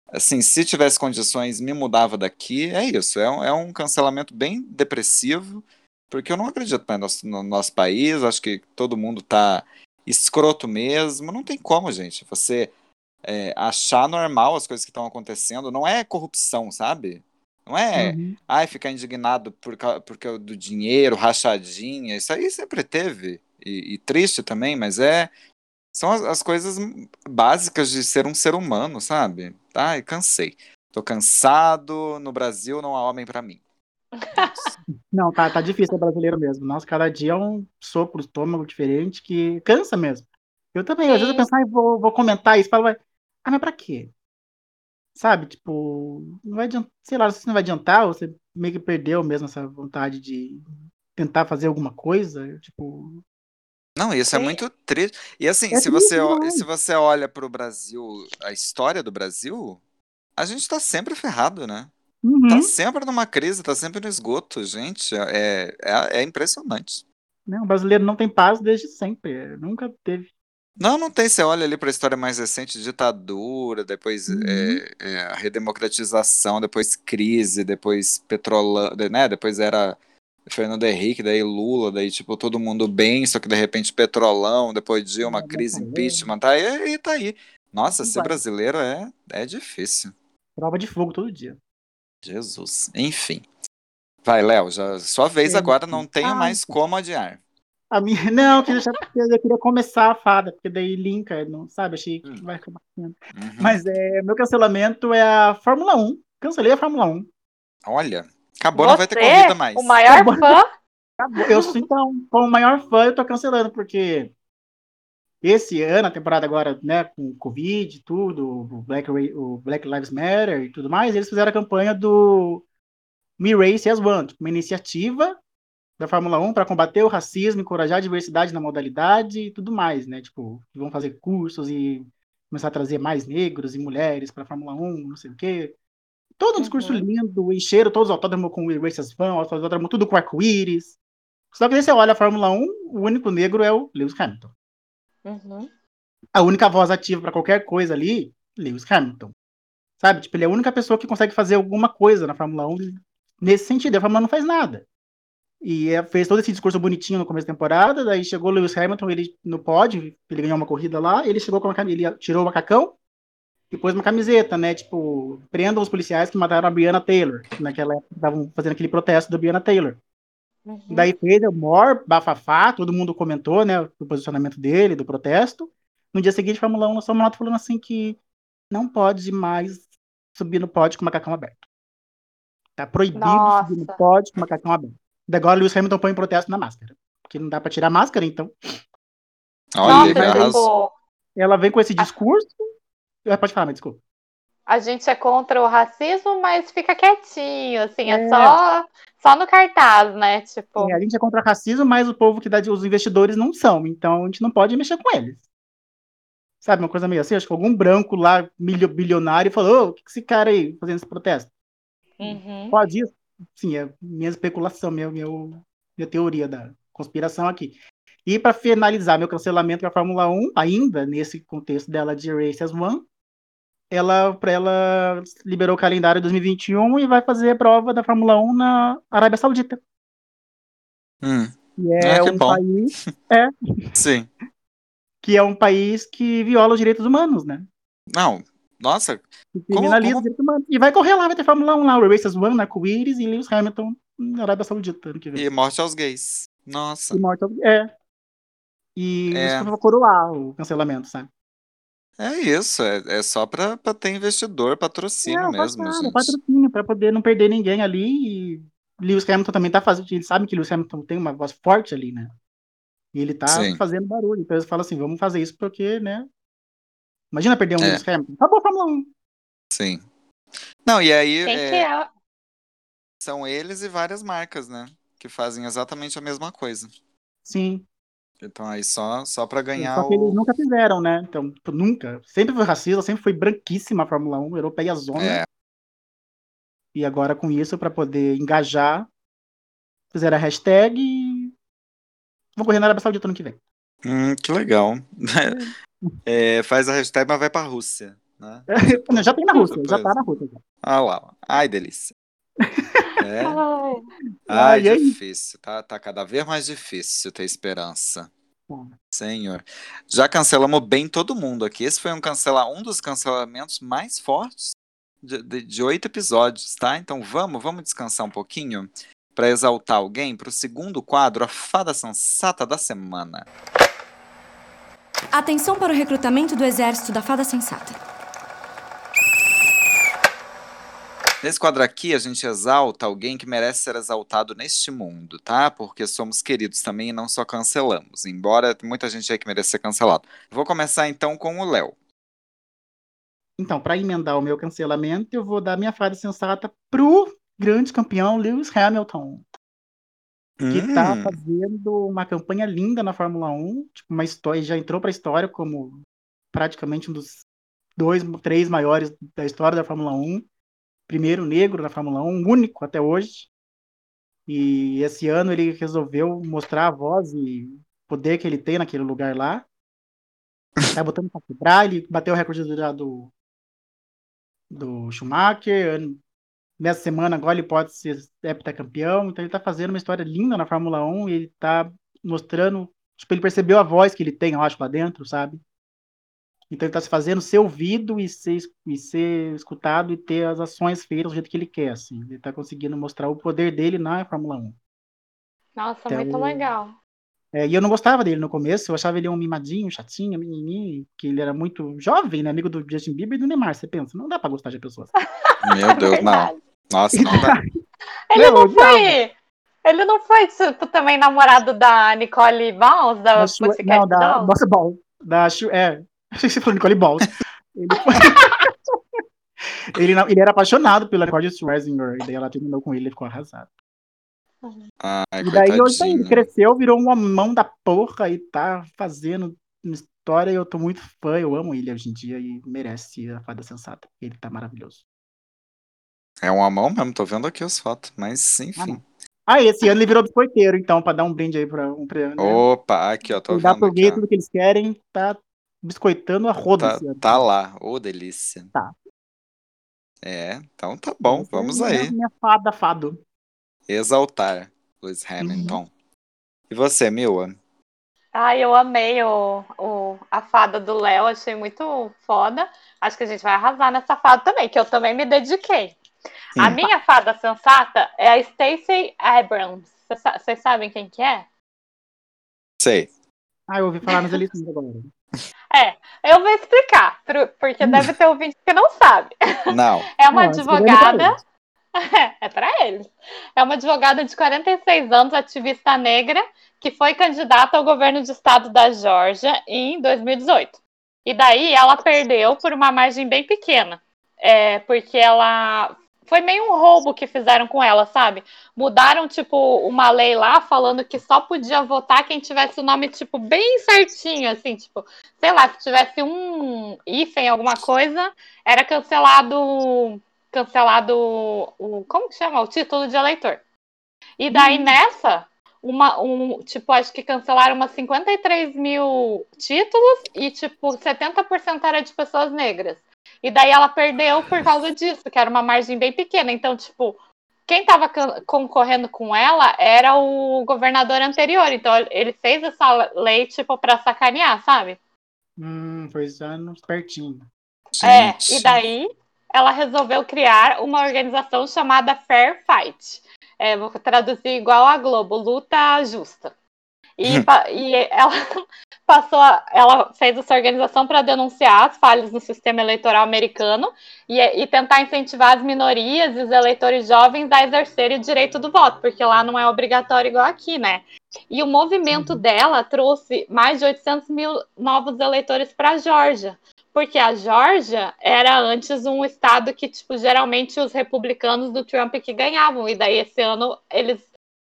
Assim, se tivesse condições, me mudava daqui. É isso, é um, é um cancelamento bem depressivo, porque eu não acredito no nosso, no nosso país, acho que todo mundo tá escroto mesmo. Não tem como, gente. Você é, achar normal as coisas que estão acontecendo. Não é corrupção, sabe? Não é, Uhum. ai, ficar indignado por, ca- por causa do dinheiro, rachadinha. Isso aí sempre teve. E, e triste também, mas é. São as, as coisas básicas de ser um ser humano, sabe? Ai, cansei. Tô cansado. No Brasil não há homem pra mim. Não, tá, tá difícil ser brasileiro mesmo. Nossa, cada dia é um soco no estômago diferente que cansa mesmo. Eu também, às vezes eu Sim. penso, ai, vou, vou comentar isso, falo, ah, mas pra quê? Sabe, tipo, não vai adiantar, sei lá, se não vai adiantar, ou você meio que perdeu mesmo essa vontade de tentar fazer alguma coisa, tipo, Não, isso é Sim. muito triste. E assim, É se você, demais. se você olha pro Brasil, a história do Brasil, a gente tá sempre ferrado, né? Uhum, Tá sempre numa crise, tá sempre no esgoto, gente. É, é, é impressionante. né, o brasileiro não tem paz desde sempre, é, nunca teve. Não, não tem. Você olha ali pra história mais recente, ditadura, depois Uhum. é, é, a redemocratização, depois crise, depois petrolão, né? Depois era Fernando Henrique, daí Lula, daí tipo todo mundo bem, só que de repente petrolão, depois Dilma, É, crise, impeachment, tá aí, e tá aí. Nossa, ser brasileiro é, é difícil. Prova de fogo todo dia. Jesus. Enfim. Vai, Léo, já sua vez É, agora, não tenho ah, mais como adiar. A minha... Não, eu queria, eu queria começar a fada, porque daí linka, não sabe? Achei que Hum. vai acabar sendo. Uhum. Mas é, meu cancelamento é a Fórmula 1. Cancelei a Fórmula 1. Olha, acabou, não vai ter Você, corrida mais. O maior Acabou. fã. Acabou. Eu, sou, então, como maior fã, eu tô cancelando, porque esse ano, a temporada agora, né, com o Covid tudo, o Black, o Black Lives Matter e tudo mais, eles fizeram a campanha do Me Race as One, uma iniciativa da Fórmula 1 para combater o racismo, encorajar a diversidade na modalidade e tudo mais, né? Tipo, vão fazer cursos e começar a trazer mais negros e mulheres para a Fórmula 1, não sei o quê. Todo um discurso Uhum. lindo, encheram todos os autódromos com as One, os autódromos tudo com arco-íris. Só que aí você olha a Fórmula 1, o único negro é o Lewis Hamilton. Uhum. A única voz ativa para qualquer coisa ali, Lewis Hamilton. Sabe? Tipo, ele é a única pessoa que consegue fazer alguma coisa na Fórmula 1 nesse sentido. A Fórmula 1 não faz nada. E é, fez todo esse discurso bonitinho no começo da temporada, daí chegou Lewis Hamilton, ele no pódio, ele ganhou uma corrida lá, ele chegou com uma cami- ele tirou o macacão e pôs uma camiseta, né? Tipo, prendam os policiais que mataram a Brianna Taylor, naquela época estavam fazendo aquele protesto da Brianna Taylor. Uhum. Daí fez o maior bafafá, todo mundo comentou, né, o posicionamento dele, do protesto. No dia seguinte, a Fórmula 1 lançou uma nota falando assim que não pode mais subir no pódio com o macacão aberto. Tá proibido Nossa. subir no pódio com o macacão aberto. Daí agora o Lewis Hamilton põe em protesto na máscara. Porque não dá pra tirar a máscara, então. Olha, ele Nossa, tipo, Ela vem com esse discurso. Ah, Pode falar, mas desculpa. A gente é contra o racismo, mas fica quietinho, assim, é, É. só, só no cartaz, né? Tipo, É, a gente é contra o racismo, mas o povo que dá de- os investidores não são. Então a gente não pode mexer com eles. Sabe, uma coisa meio assim? Acho que algum branco lá, milho- bilionário, falou: o que que esse cara aí fazendo esse protesto? uhum. Pode isso? Sim, é minha especulação, meu, meu, minha teoria da conspiração aqui. E para finalizar meu cancelamento com a Fórmula 1, ainda nesse contexto dela de Race as One, ela, pra ela liberou o calendário 2021 e vai fazer a prova da Fórmula 1 na Arábia Saudita. Hum, Que é Ah, um bom. país sim. que é um país que viola os direitos humanos, né? Não, nossa, Que Como- criminaliza como- os direitos humanos. E vai correr lá, vai ter Fórmula 1 lá, o Races One, Arco-Íris e Lewis Hamilton na Arábia Saudita ano que vem. e morte aos gays. Nossa. E morte ao- É. E É. isso foi coroar o cancelamento, sabe? É isso, é, é só pra, pra ter investidor, patrocínio é, mesmo, passado, gente. patrocínio, pra poder não perder ninguém ali. E Lewis Hamilton também tá fazendo. Eles sabem que Lewis Hamilton tem uma voz forte ali, né? E ele tá Sim. fazendo barulho. Então eles falam assim: vamos fazer isso porque, né? Imagina perder um É. Lewis Hamilton. Acabou a Fórmula 1. Sim. Não, e aí Quem é, que é? são eles e várias marcas, né? Que fazem exatamente a mesma coisa. Sim. Então aí só, só pra ganhar Só que eles o. nunca fizeram, né? Então, tipo, nunca. Sempre foi racista, sempre foi branquíssima a Fórmula 1, europeia zona. É, E agora com isso, pra poder engajar, fizeram a hashtag e vão correr na Arábia Saudita ano que vem. hum, que legal. É, faz a hashtag, mas vai pra Rússia, né? Não, já tem na Rússia, já tá na Rússia. já. Ah lá, ai delícia. É, Ai, ai, difícil, tá, tá cada vez mais difícil ter esperança. Tá. Senhor. Já cancelamos bem todo mundo aqui. Esse foi um cancela, um dos cancelamentos mais fortes de, de- de oito episódios, tá? Então vamos, vamos descansar um pouquinho para exaltar alguém para o segundo quadro, a fada sensata da semana. Atenção para o recrutamento do exército da Fada Sensata. Nesse quadro aqui, a gente exalta alguém que merece ser exaltado neste mundo, tá? Porque somos queridos também e não só cancelamos. Embora muita gente aí que merece ser cancelado. Vou começar então com o Léo. Então, pra emendar o meu cancelamento, eu vou dar minha fada sensata pro grande campeão Lewis Hamilton, que tá Hum, fazendo uma campanha linda na Fórmula 1, tipo, uma história, já entrou pra história como praticamente um dos dois, três maiores da história da Fórmula 1, primeiro negro na Fórmula 1, único até hoje. E esse ano ele resolveu mostrar a voz e poder que ele tem naquele lugar lá. Tá botando pra quebrar, ele bateu o recorde do, do, Schumacher, nessa semana agora ele pode ser heptacampeão, então ele tá fazendo uma história linda na Fórmula 1 e ele tá mostrando, tipo, ele percebeu a voz que ele tem, eu acho, lá dentro, sabe? Então ele tá se fazendo ser ouvido e ser, e ser escutado e ter as ações feitas do jeito que ele quer, assim. Ele tá conseguindo mostrar o poder dele na Fórmula 1. Nossa, Então- muito legal. É, e eu não gostava dele no começo, eu achava ele um mimadinho, chatinho, menininho, que ele era muito jovem, né? Amigo do Justin Bieber e do Neymar, você pensa, não dá pra gostar de pessoas. Meu Deus, não. Nossa, não dá. Ele Não, não não. foi. Ele não foi, tipo, também namorado da Nicole Balls, da Pussycat não, da Dolls? Nossa Ball. Da Shu- é, achei que você falou Nicole Balls. Ele, foi- ele, não- ele era apaixonado pela Nicole Scherzinger, e daí ela terminou com ele, ele ficou arrasado. Ai, E daí hoje ele coitadinho. cresceu, virou uma mão da porra e tá fazendo uma história. E eu tô muito fã, eu amo ele hoje em dia e merece a fada sensata. Ele tá maravilhoso. É um amão mesmo, tô vendo aqui as fotos. Mas, enfim. Ah, e esse ano ele virou biscoiteiro, então, pra dar um brinde aí pra um pra, né? Opa, aqui, ó, tô Ele dá vendo pro aqui, gay tudo que eles querem, tá biscoitando a roda Tá, ano. tá lá, ô delícia. Tá. É, então tá bom, Essa é vamos minha- aí. Minha fada, fado. Exaltar Lewis Hamilton. E você, Mila? Ai, eu amei o, o, a fada do Léo, achei muito foda. Acho que a gente vai arrasar nessa fada também, que eu também me dediquei. A Hum. minha fada sensata é a Stacey Abrams. Vocês sa- Vocês sabem quem que é? Sei. Ah, eu ouvi falar nas eleições agora. É, eu vou explicar, porque Hum. deve ter ouvinte que não sabe. Não. É uma Não, é advogada. É pra eles. É uma advogada de 46 anos, ativista negra, que foi candidata ao governo de estado da Geórgia em 2018. E daí ela perdeu por uma margem bem pequena. É, porque ela. Foi meio um roubo que fizeram com ela, sabe? Mudaram, tipo, uma lei lá falando que só podia votar quem tivesse o nome, tipo, bem certinho, assim, tipo, sei lá, se tivesse um hífen, alguma coisa, era cancelado cancelado o como que chama? O título de eleitor. E daí nessa uma um tipo acho que cancelaram umas 53 mil títulos e tipo 70% era de pessoas negras e daí ela perdeu por causa disso que era uma margem bem pequena então tipo quem estava concorrendo com ela era o governador anterior então ele fez essa lei tipo para sacanear sabe Hum, foi anos pertinho. É, Gente. e daí ela resolveu criar uma organização chamada Fair Fight. É, vou traduzir igual a Globo, luta justa. E, pa- e ela passou, a- ela fez essa organização para denunciar as falhas no sistema eleitoral americano e, e tentar incentivar as minorias e os eleitores jovens a exercerem o direito do voto, porque lá não é obrigatório igual aqui, né? E o movimento dela trouxe mais de 800 mil novos eleitores para a Geórgia. Porque a Geórgia era antes um estado que, tipo, geralmente os republicanos do Trump que ganhavam. E daí esse ano eles.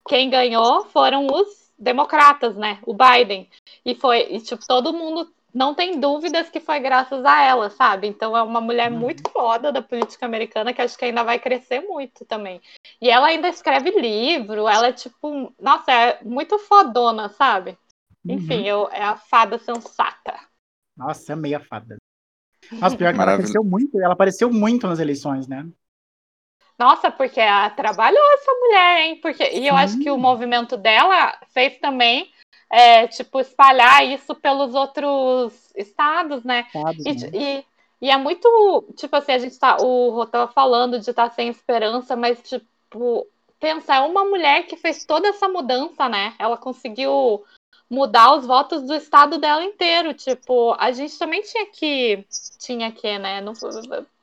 Quem ganhou foram os democratas, né? O Biden. E foi, e, tipo, todo mundo não tem dúvidas que foi graças a ela, sabe? Então é uma mulher Uhum. muito foda da política americana que acho que ainda vai crescer muito também. E ela ainda escreve livro, ela é tipo, nossa, é muito fodona, sabe? Enfim, Uhum. eu, é a fada sensata. Nossa, é meia fada. Nossa, pior que ela apareceu muito, ela apareceu muito nas eleições, né? Nossa, porque ela trabalhou essa mulher, hein? Porque, e eu acho que o movimento dela fez também, é, tipo, espalhar isso pelos outros estados, né? Sabe, E, né? e, e é muito, tipo assim, a gente tá, o Rô tava falando de estar sem esperança, mas, tipo, pensa, é uma mulher que fez toda essa mudança, né? Ela conseguiu mudar os votos do estado dela inteiro. Tipo, a gente também tinha que. Tinha que, né? Não,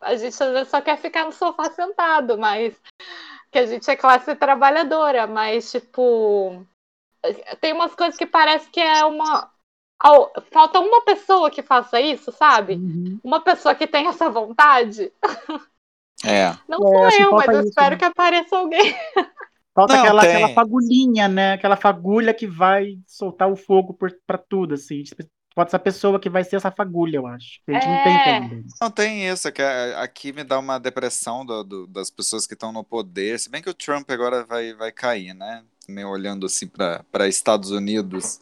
a gente às vezes só quer ficar no sofá sentado, mas. Que a gente é classe trabalhadora, mas, tipo. Tem umas coisas que parece que é uma. Falta uma pessoa que faça isso, sabe? Uhum. Uma pessoa que tem essa vontade. É. Não É, sou que eu, mas eu isso, espero né? que apareça alguém. Falta Não, aquela, tem. aquela fagulhinha, né? Aquela fagulha que vai soltar o fogo por, pra tudo, assim. Pode ser a pessoa que vai ser essa fagulha, eu acho. A gente não tem É. como. Não tem isso, é que a- aqui me dá uma depressão do- do- das pessoas que estão no poder. Se bem que o Trump agora vai, vai cair, né? Meio olhando assim para Estados Unidos.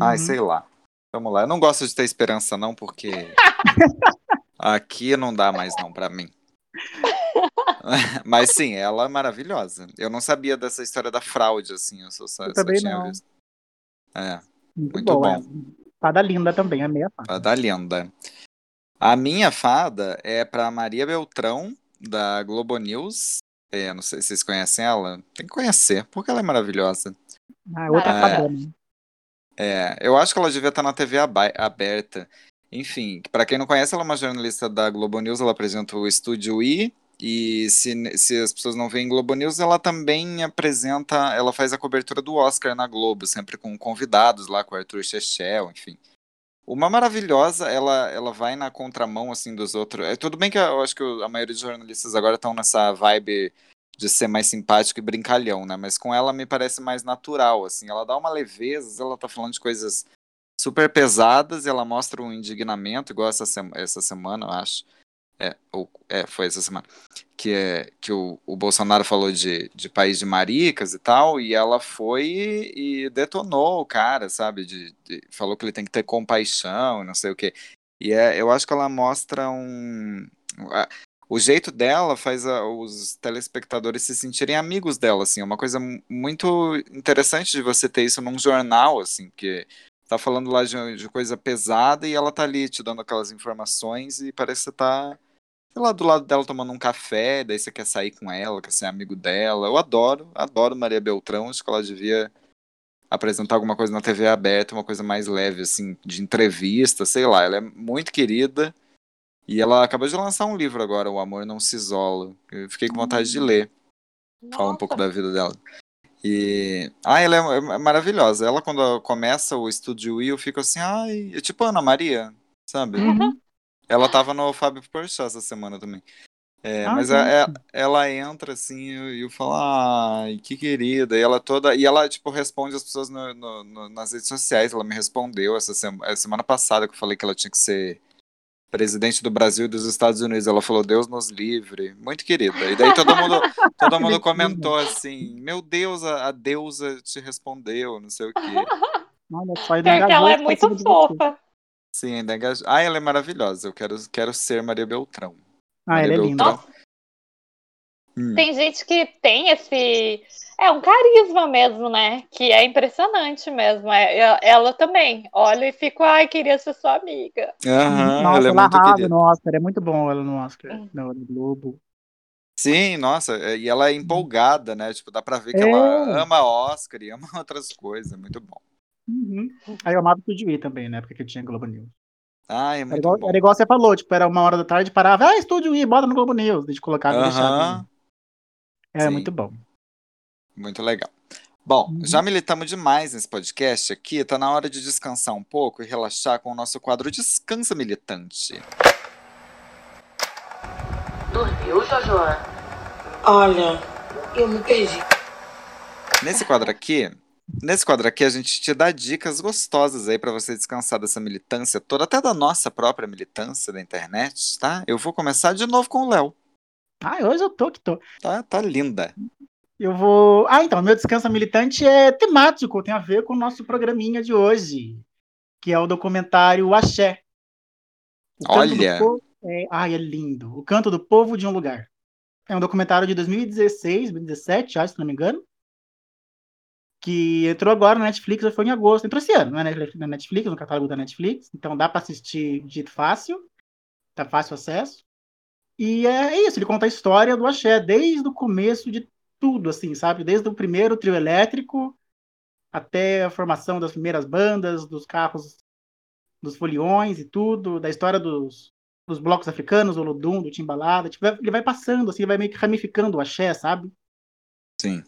Ai, Uhum. sei lá. Vamos lá. Eu não gosto de ter esperança, não, porque aqui não dá mais não para mim. Mas sim, ela é maravilhosa. Eu não sabia dessa história da fraude, assim, eu só, só, Eu só também tinha não. visto. É, Muito, Muito bom. bom. É. Fada linda também, a fada. fada linda. A minha fada é pra Maria Beltrão, da Globo News. É, não sei se vocês conhecem ela. Tem que conhecer, porque ela é maravilhosa. Ah, outra Maravilhosa. fadona. É, eu acho que ela devia estar na TV aberta. Enfim, pra quem não conhece, ela é uma jornalista da Globo News, ela apresenta o Estúdio I. E se, se as pessoas não veem Globo News, ela também apresenta, ela faz a cobertura do Oscar na Globo, sempre com convidados lá, com Arthur Chechel, enfim. Uma maravilhosa, ela, ela vai na contramão, assim, dos outros. É, tudo bem que eu acho que a maioria dos jornalistas agora estão nessa vibe de ser mais simpático e brincalhão, né? Mas com ela me parece mais natural, assim. Ela dá uma leveza, ela tá falando de coisas super pesadas e ela mostra um indignamento, igual essa, sema- essa semana, eu acho. É, ou, é, foi essa semana. Que, é, que o, o Bolsonaro falou de, de país de maricas e tal, e ela foi e detonou o cara, sabe? De, de- falou que ele tem que ter compaixão, não sei o quê. E é, eu acho que ela mostra um. a- o jeito dela faz a- os telespectadores se sentirem amigos dela, assim. É uma coisa mu- muito interessante de você ter isso num jornal, assim, porque tá falando lá de, de coisa pesada e ela tá ali te dando aquelas informações e parece que você tá, sei lá, do lado dela tomando um café, daí você quer sair com ela, quer ser amigo dela. Eu adoro, adoro Maria Beltrão, acho que ela devia apresentar alguma coisa na TV aberta, uma coisa mais leve, assim, de entrevista, sei lá. Ela é muito querida e ela acabou de lançar um livro agora, O Amor Não Se Isola. Eu fiquei com vontade de ler, falar um pouco Nossa. da vida dela. E. Ah, ela é, é maravilhosa. Ela, quando começa o Estúdio I, eu fico assim, ai, é tipo Ana Maria, sabe? Uhum. Ela tava no Fábio Porchat essa semana também. É, Ah, mas que é- é- ótimo. ela entra assim e eu, eu falo, ai, que querida. E ela toda. E ela, tipo, responde as pessoas no- no- no- nas redes sociais. Ela me respondeu essa sema- essa semana passada que eu falei que ela tinha que ser presidente do Brasil e dos Estados Unidos. Ela falou, Deus nos livre. Muito querida. E daí todo mundo, todo mundo comentou assim, meu Deus, a, a deusa te respondeu, não sei o quê. Olha só, e Pior que ela é muito fofa. Sim, ainda engaj... Ah, ela é maravilhosa. Eu quero, quero ser Maria Beltrão. Ah, ela é Maria linda. Hum. Tem gente que tem esse. É um carisma mesmo, né? Que é impressionante mesmo. É, é- ela também. Olha e fico, ai, queria ser sua amiga. Aham, Nossa, ela é ela muito arrasa querida. no Oscar, é muito bom ela no Oscar, Hum. no, Globo. Sim, nossa, é- e ela é empolgada, né? Tipo, dá pra ver que É. ela ama Oscar e ama outras coisas, é muito bom. Uhum. Aí eu amava o Estúdio I também, né? Porque tinha Globo News. Ah, é Era muito igual, bom. era igual você falou, tipo, era uma hora da tarde, parava, ah, Estúdio I, bota no Globo News. A gente colocava e deixava. Né? Era Sim. muito bom. muito legal. Bom, Uhum. já militamos demais nesse podcast aqui, tá na hora de descansar um pouco e relaxar com o nosso quadro Descansa Militante. Dormiu, Jojo? Olha, eu me perdi. Nesse quadro aqui, nesse quadro aqui a gente te dá dicas gostosas aí pra você descansar dessa militância toda, até da nossa própria militância da internet, tá? Eu vou começar de novo com o Léo. Ah, hoje eu tô que tô. Tá, tá linda. Eu vou. Ah, então, meu descanso militante é temático, tem a ver com o nosso programinha de hoje, que é o documentário Axé. O Olha. Povo- É... Ai, é lindo. O Canto do Povo de um Lugar. É um documentário de 2016, 2017, acho, se não me engano. Que entrou agora na Netflix, foi em agosto. Entrou esse ano, na Netflix, no catálogo da Netflix. Então dá para assistir de fácil. Tá fácil acesso. E é isso, ele conta a história do axé, desde o começo de tudo, assim, sabe? Desde o primeiro trio elétrico até a formação das primeiras bandas, dos carros, dos foliões e tudo, da história dos, dos blocos africanos, do Olodum, do Timbalada. Tipo, ele vai passando, assim, vai meio que ramificando o axé, sabe? Sim.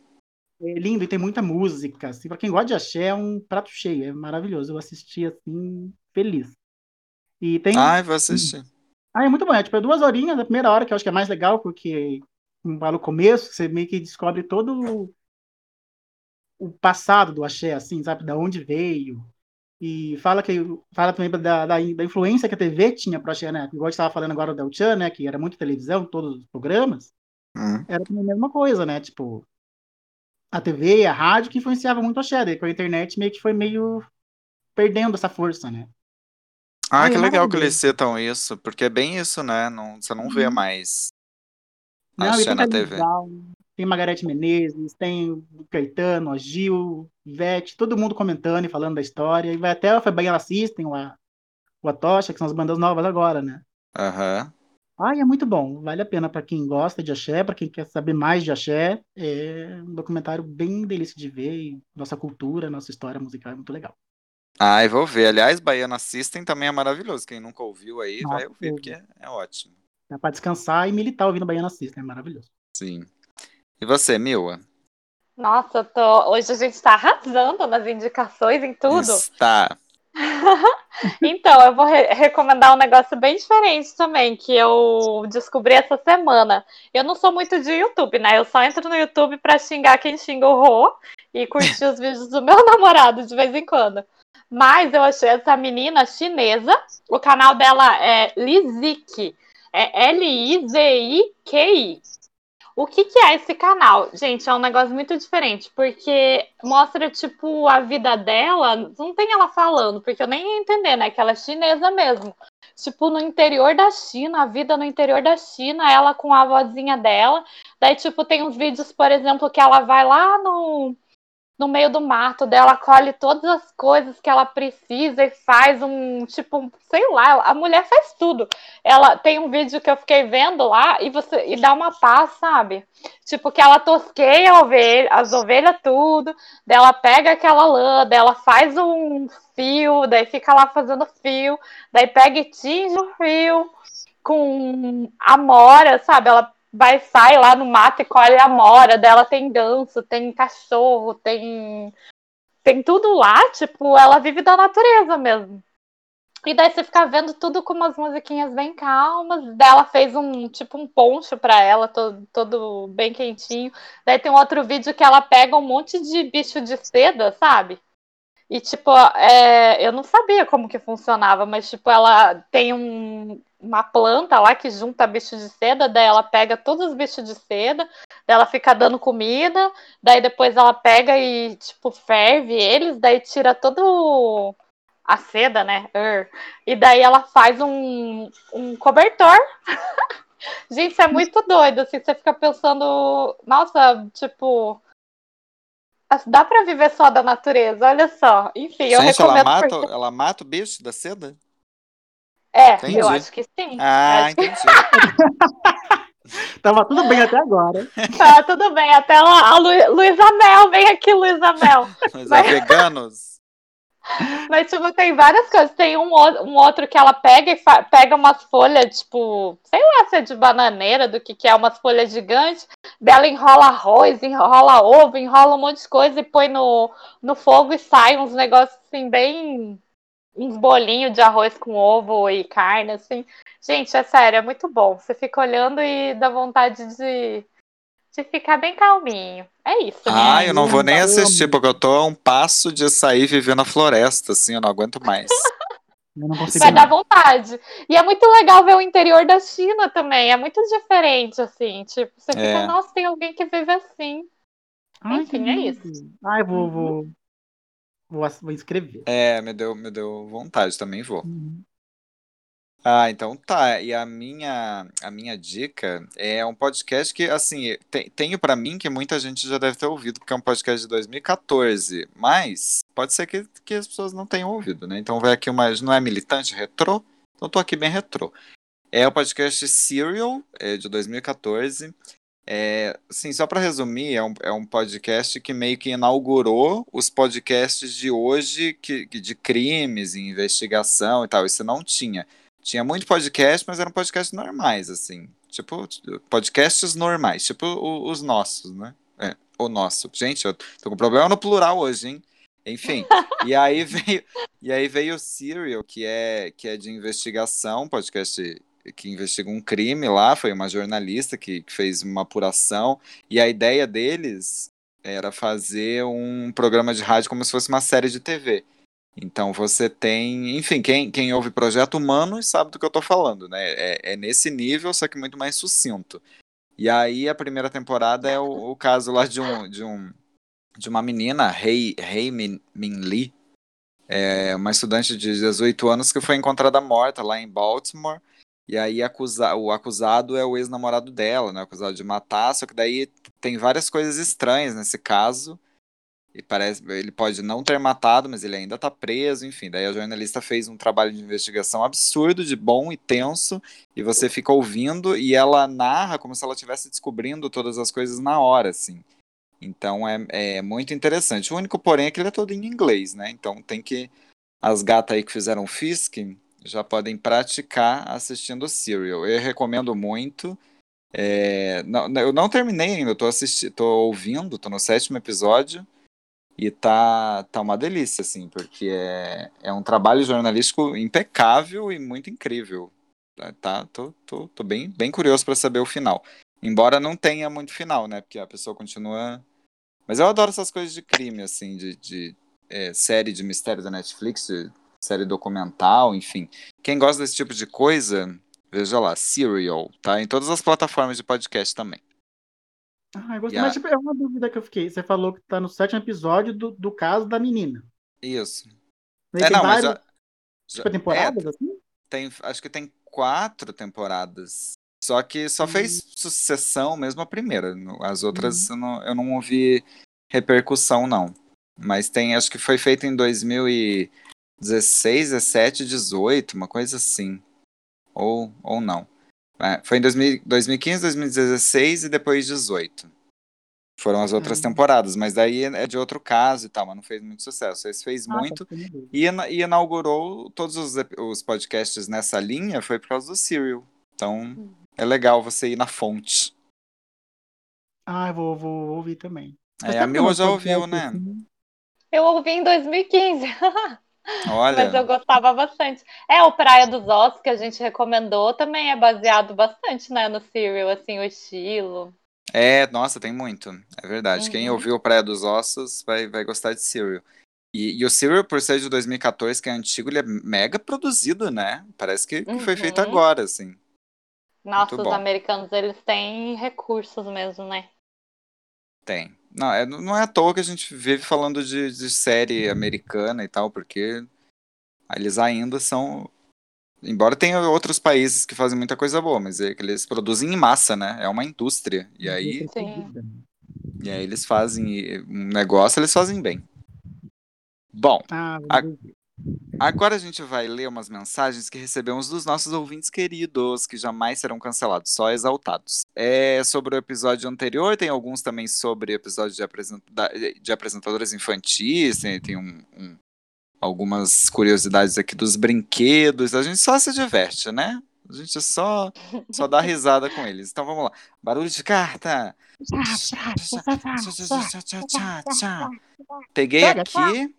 É lindo e tem muita música. Assim, pra quem gosta de axé, é um prato cheio, é maravilhoso. Eu assisti, assim, feliz. E tem. Ai, vou assistir. Ah, é muito bom. É tipo, é duas horinhas, a primeira hora que eu acho que é mais legal, porque lá no começo você meio que descobre todo o, o passado do axé, assim, sabe? Da onde veio. E fala que fala também da, da, da influência que a TV tinha pro axé, né? Igual a gente estava falando agora do El Chan, né? Que era muito televisão, todos os programas. Hum. Era a mesma coisa, né? Tipo, a TV e a rádio que influenciava muito o axé. Daí com a internet meio que foi meio perdendo essa força, né? Ah, Ai, que legal que eles citam isso, porque é bem isso, né? Não, você não vê Uhum. mais Não, Axé tem na TV. Brown, tem Margarete Menezes, tem o Caetano, a Gil, Ivete, todo mundo comentando e falando da história. E vai até a Baiana System, o, A- o Atocha, que são as bandas novas agora, né? Aham. Ai, é muito bom. Vale a pena para quem gosta de axé, para quem quer saber mais de axé. É um documentário bem delícia de ver. E nossa cultura, nossa história musical é muito legal. Ai, vou ver. Aliás, Baiana System também é maravilhoso. Quem nunca ouviu aí, vai Nossa, ouvir, eu- porque é, é ótimo. Dá para descansar e militar ouvindo Baiana System, é maravilhoso. Sim. E você, Mila? Nossa, eu tô... hoje a gente tá arrasando nas indicações em tudo. Está. Então, eu vou re- recomendar um negócio bem diferente também, que eu descobri essa semana. Eu não sou muito de YouTube, né? Eu só entro no YouTube pra xingar quem xinga o Rô e curtir os vídeos do meu namorado de vez em quando. Mas eu achei essa menina chinesa, o canal dela é Lizik, é L-I-Z-I-Q-I. O que, que é esse canal? Gente, é um negócio muito diferente, porque mostra, tipo, a vida dela, não tem ela falando, porque eu nem ia entender, né? Que ela é chinesa mesmo. Tipo, no interior da China, a vida no interior da China, ela com a avózinha dela. Daí, tipo, tem uns vídeos, por exemplo, que ela vai lá no, no meio do mato dela, colhe todas as coisas que ela precisa e faz um, tipo, um- sei lá, a mulher faz tudo. Ela tem um vídeo que eu fiquei vendo lá e você e dá uma paz, sabe? Tipo, que ela tosqueia ovelha, as ovelhas tudo, daí ela pega aquela lã, daí ela faz um fio, daí fica lá fazendo fio, daí pega e tinge o fio com amora, sabe? Ela vai, sai lá no mato e colhe a amora, dela tem ganso, tem cachorro, tem tem tudo lá, tipo, ela vive da natureza mesmo. E daí você fica vendo tudo com umas musiquinhas bem calmas. Daí ela fez um tipo um poncho pra ela, todo, todo bem quentinho. Daí tem um outro vídeo que ela pega um monte de bicho de seda, sabe? E tipo, é, eu não sabia como que funcionava, mas tipo, ela tem um- uma planta lá que junta bicho de seda, daí ela pega todos os bichos de seda, daí ela fica dando comida, daí depois ela pega e tipo ferve eles, daí tira todo a seda, né? Ur. E daí ela faz um, um cobertor. Gente, isso é muito doido, assim, você fica pensando, nossa, tipo, dá pra viver só da natureza, olha só. Enfim, eu Gente, ela recomendo mata, porque... ela mata o bicho da seda? É, Entendi. eu acho que sim. Ah, Acho que entendi. Tava tudo bem até agora. tá, tudo bem. Até lá, a Lu, Luísa Mel, vem aqui, Luísa Mel. Mas Mas- veganos? Mas, tipo, tem várias coisas. Tem um, um outro que ela pega e fa- pega umas folhas, tipo, sei lá se é de bananeira, do que que é, umas folhas gigantes. Dela enrola arroz, enrola ovo, enrola um monte de coisa e põe no, no fogo e sai uns negócios, assim, bem... Uns bolinhos de arroz com ovo e carne, assim. Gente, é sério, é muito bom. Você fica olhando e dá vontade de, de ficar bem calminho. É isso, né? Ah, eu não vou nem assistir, porque eu tô a um passo de sair e viver na floresta, assim, eu não aguento mais. Eu não consigo. Vai não. dar vontade. E é muito legal ver o interior da China também. É muito diferente, assim. Tipo, você fica, É. nossa, tem alguém que vive assim. Ai, Enfim, que é isso. Ai, vou, vou, vou, vou inscrever. É, me deu, me deu vontade, também vou. Uhum. Ah, então tá. E a minha, a minha dica é um podcast que, assim, te- tenho pra mim que muita gente já deve ter ouvido, porque é um podcast de 2014, mas pode ser que, que as pessoas não tenham ouvido, né? Então vai aqui uma. Não é militante, retrô? Então tô aqui bem retrô. É o podcast Serial, é de 2014. É, assim, só pra resumir, é um, é um podcast que meio que inaugurou os podcasts de hoje que, de crimes e investigação e tal. Isso não tinha. Tinha muito podcast, mas eram podcasts normais, assim. Tipo, podcasts normais, tipo os nossos, né? É, o nosso. Gente, eu tô com problema no plural hoje, hein? Enfim. e aí veio, e aí veio o Serial, que é, que é de investigação, podcast que investiga um crime lá, foi uma jornalista que, que fez uma apuração, e a ideia deles era fazer um programa de rádio como se fosse uma série de TV. Então você tem, enfim, quem, quem ouve Projeto Humano sabe do que eu tô falando, né? É, é nesse nível, só que muito mais sucinto. E aí a primeira temporada é o, o caso lá de um, de um de uma menina, Hei, Hei Min, Min Lee, é uma estudante de 18 anos que foi encontrada morta lá em Baltimore. E aí acusa, o acusado é o ex-namorado dela, né? Acusado de matar, só que daí tem várias coisas estranhas nesse caso. E parece ele pode não ter matado, mas ele ainda tá preso, enfim. Daí a jornalista fez um trabalho de investigação absurdo, de bom e tenso, e você fica ouvindo e ela narra como se ela estivesse descobrindo todas as coisas na hora, assim. Então é, é muito interessante. O único porém é que ele é todo em inglês, né? Então tem que as gatas aí que fizeram Fisk já podem praticar assistindo Serial. Eu recomendo muito. É, não, eu não terminei ainda, eu tô, assistindo, tô ouvindo, tô no sétimo episódio. E tá, tá uma delícia, assim, porque é, é um trabalho jornalístico impecável e muito incrível. Tá, tá tô, tô, tô bem, bem curioso para saber o final. Embora não tenha muito final, né? Porque a pessoa continua. Mas eu adoro essas coisas de crime, assim, de, de é, série de mistério da Netflix, série documental, enfim. Quem gosta desse tipo de coisa, veja lá, Serial, tá? Em todas as plataformas de podcast também. Ah, eu gostei. Mas tipo, é uma dúvida que eu fiquei. Você falou que tá no sétimo episódio do, do caso da menina. Isso. é, não, mas já, tipo, temporadas, é, assim? Tem, acho que tem quatro temporadas. Só que só fez uhum. sucessão mesmo a primeira. As outras uhum. eu, não, eu não ouvi repercussão, não. Mas tem, acho que foi feito em 2016, 17, 18, uma coisa assim. Ou, ou não. É, foi em 2000, 2015, 2016 e depois 18. Foram as outras uhum. temporadas, mas daí é de outro caso e tal, mas não fez muito sucesso. Esse fez ah, muito tá e, e, inaugurou todos os, os podcasts nessa linha foi por causa do Serial. Então uhum. é legal você ir na fonte. Ah, eu vou, vou ouvir também. É, a Mila já ouviu, né? Assim. Eu ouvi em 2015. Olha. Mas eu gostava bastante. É, o Praia dos Ossos, que a gente recomendou, também é baseado bastante, né, no Serial, assim, o estilo. É, nossa, tem muito. É verdade. Uhum. Quem ouviu Praia dos Ossos vai, vai gostar de Serial. E, e, o Serial, por ser de 2014, que é antigo, ele é mega produzido, né? Parece que, foi feito Uhum. agora, assim. Nossa, os americanos, eles têm recursos mesmo, né? Tem. Não, é, não é à toa que a gente vive falando de, de série americana e tal, porque eles ainda são. Embora tenha outros países que fazem muita coisa boa, mas é que eles produzem em massa, né? É uma indústria. E aí, Sim. e aí eles fazem um negócio, eles fazem bem. Bom, Ah, A-. agora a gente vai ler umas mensagens que recebemos dos nossos ouvintes queridos, que jamais serão cancelados, só exaltados. É sobre o episódio anterior, tem alguns também sobre episódio de, apresenta- de apresentadoras infantis, tem, tem um- um- algumas curiosidades aqui dos brinquedos. A gente só se diverte, né? A gente só, só dá risada com eles. Então vamos lá. Barulho de carta. Peguei aqui.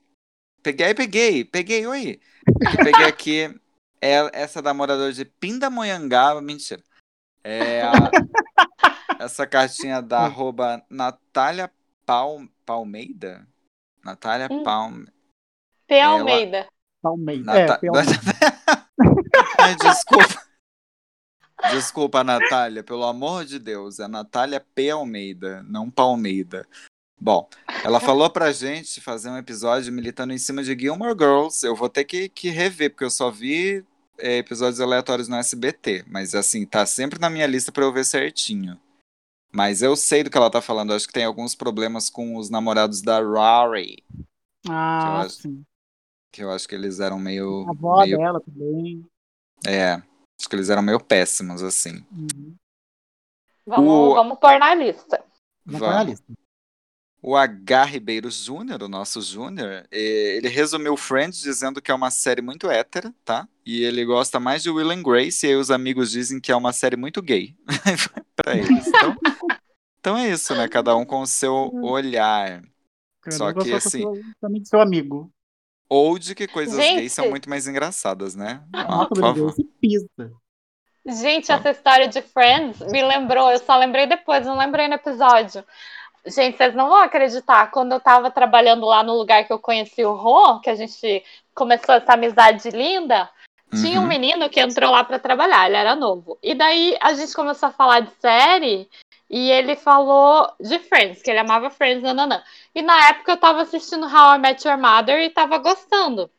Peguei, peguei, peguei, oi. Eu peguei aqui é essa da moradora de Pindamonhangaba, mentira. É a- essa cartinha da arroba Natália Pal, Palmeida? Natália Hum. Palme. P. Ela- Almeida. Palmeiras. Nata- É, Palmeiras. Ai, desculpa. Desculpa, Natália, pelo amor de Deus. É Natália P. Almeida, não Palmeida. Bom, ela falou pra gente fazer um episódio militando em cima de Gilmore Girls. Eu vou ter que, que rever, porque eu só vi é, episódios aleatórios no SBT. Mas assim, tá sempre na minha lista pra eu ver certinho. Mas eu sei do que ela tá falando. Eu acho que tem alguns problemas com os namorados da Rory. Ah, acho- sim. Que eu acho que eles eram meio. A avó meio dela também. É, acho que eles eram meio péssimos, assim. Uhum. Vamos, O- vamos pôr na lista. Vamos Vamos. O H. Ribeiro Júnior, o nosso Júnior, eh, ele resumiu Friends dizendo que é uma série muito hétera, tá? E ele gosta mais de Will and Grace, e aí os amigos dizem que é uma série muito gay pra eles. Então, então é isso, né? Cada um com o seu olhar. Só que, assim- também do seu amigo. Ou de que coisas Gente. gays são muito mais engraçadas, né? Ah, Nossa, por favor. Pista. Gente, Tá. essa história de Friends me lembrou, eu só lembrei depois, não lembrei no episódio. Gente, vocês não vão acreditar, quando eu tava trabalhando lá no lugar que eu conheci o Rô, que a gente começou essa amizade linda, tinha um Uhum. menino que entrou lá pra trabalhar, ele era novo. E daí a gente começou a falar de série e ele falou de Friends, que ele amava Friends, nananã. E na época eu tava assistindo How I Met Your Mother e tava gostando.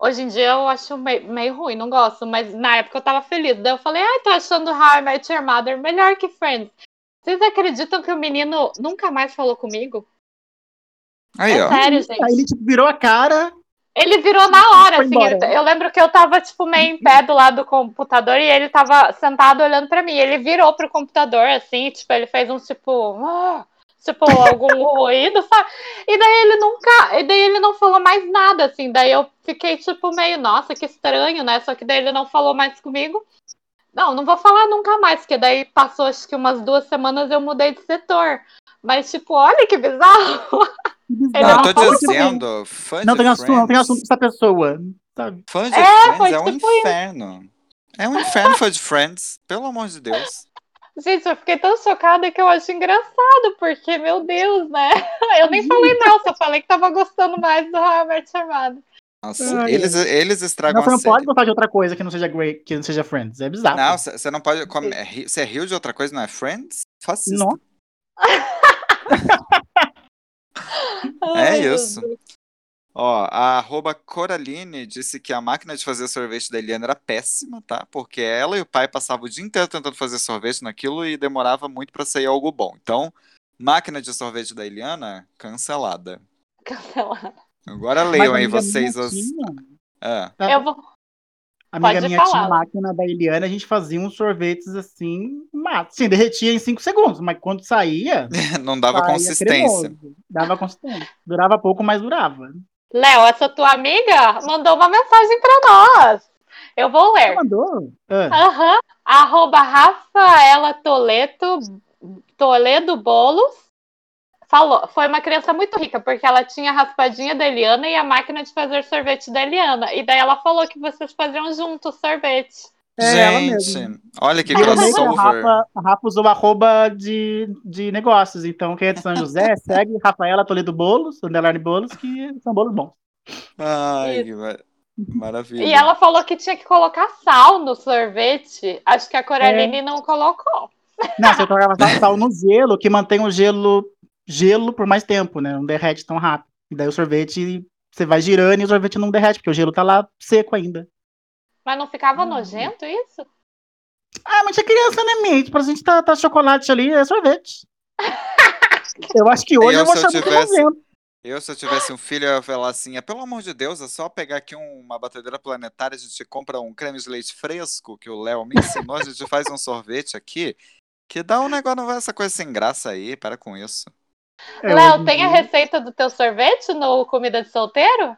Hoje em dia eu acho meio, meio ruim, não gosto, mas na época eu tava feliz. Daí eu falei, ai, tô achando How I Met Your Mother melhor que Friends. Vocês acreditam que o menino nunca mais falou comigo? Aí, é ó. sério, gente. Aí ele tipo, virou a cara. Ele virou na hora, assim. embora. ele- eu lembro que eu tava, tipo, meio em pé do lado do computador e ele tava sentado olhando pra mim. Ele virou pro computador, assim, tipo, ele fez um tipo. "Ah", tipo, algum ruído, sabe? E daí ele nunca. E daí ele não falou mais nada, assim. Daí eu fiquei, tipo, meio, nossa, que estranho, né? Só que daí ele não falou mais comigo. Não, não vou falar nunca mais, porque daí passou acho que umas duas semanas eu mudei de setor. Mas, tipo, olha que bizarro. Ele Não, eu não tô dizendo, fã Não de tem assunto, não tem assunto dessa pessoa. Sabe? Fã de É, Friends é um tipo isso. inferno. É um inferno fã de Friends, pelo amor de Deus. Gente, eu fiquei tão chocada que eu acho engraçado, porque, meu Deus, né? Eu nem falei não, só falei que tava gostando mais do Your Mother. Nossa, Ai, eles, eles estragam Não, você a não série. pode gostar de outra coisa que não seja Grey, que não seja Friends. É bizarro. Não, você não pode. come- é Você riu de outra coisa, não é Friends? Fascista. Não. É isso. Ó, a arroba Coraline disse que a máquina de fazer sorvete da Eliana era péssima, tá? Porque ela e o pai passavam o dia inteiro tentando fazer sorvete naquilo e demorava muito pra sair algo bom. Então, máquina de sorvete da Eliana, cancelada. Cancelado. Agora Mas leiam aí vocês as. tinha- Ah, Eu vou. A amiga Pode minha tinha falar. a máquina da Eliana, a gente fazia uns sorvetes assim, mata. Sim, derretia em 5 segundos, mas quando saía, não dava saía consistência. cremoso. Dava consistência. Durava pouco, mas durava. Léo, essa tua amiga mandou uma mensagem pra nós. Eu vou Você ler. mandou? Ah, Aham. Arroba Rafaela Toledo, Toledo Bolos. Falou, foi uma criança muito rica, porque ela tinha a raspadinha da Eliana e a máquina de fazer sorvete da Eliana. E daí ela falou que vocês faziam juntos sorvete. É Gente, olha que a crossover. Rafa, a Rafa usou arroba de, de negócios. Então, quem é de São José, segue Rafaela Toledo Bolos, underline Bolos, que são bolos bons. Ai, que ma- maravilha. E ela falou que tinha que colocar sal no sorvete. Acho que a É. Coraline não colocou. Não, você colocava sal no gelo, que mantém o gelo gelo por mais tempo, né? Não derrete tão rápido. E daí o sorvete, você vai girando e o sorvete não derrete, porque o gelo tá lá seco ainda. Mas não ficava nojento isso? Ah, mas é criança, né, Mitch? Pra gente tá, tá chocolate ali, é sorvete. Eu acho que hoje Eu, eu, vou muito tivesse- nojento. Eu, se eu tivesse um filho, eu ia falar assim: é, pelo amor de Deus, é só pegar aqui um- uma batedeira planetária, a gente compra um creme de leite fresco, que o Léo me ensinou, a gente faz um sorvete aqui, que dá um negócio, não vai essa coisa sem graça aí, para com isso. É, Léo, tem a receita do teu sorvete no Comida de Solteiro?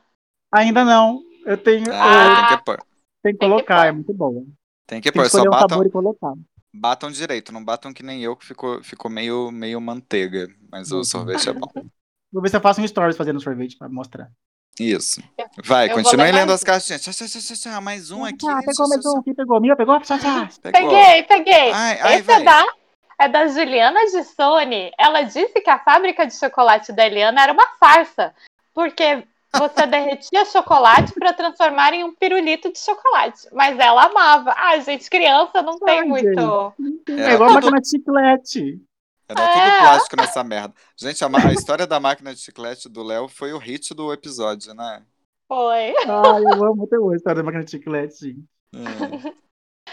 Ainda não. Eu tenho, Ah, eu tem que pôr. tenho que tem que colocar, pôr. é muito boa. Tem que Tem que pôr, só escolher um batam, e colocar. batam direito, não batam que nem eu, que ficou, ficou meio, meio manteiga, mas o Uhum. sorvete é bom. Vou ver se eu faço um stories fazendo sorvete pra mostrar. Isso. Vai, eu continue lendo as isso. cartinhas. Tchá, tchá, tchá, tchá, tchá, mais um aqui. Ah, pegou mais um. Quem pegou? Minha pegou? Tchá, tchá. Peguei, peguei. Ai, ai, Esse vai. é da, é da Juliana de Sony. Ela disse que a fábrica de chocolate da Eliana era uma farsa, porque você derretia chocolate para transformar em um pirulito de chocolate. Mas ela amava. Ah, gente, criança não tem Ai, muito. É igual tudo- máquina de chiclete. Era É. tudo plástico nessa merda. Gente, a, a história da máquina de chiclete do Léo foi o hit do episódio, né? Foi. Ai, eu amo até hoje a história da máquina de chiclete, gente. É.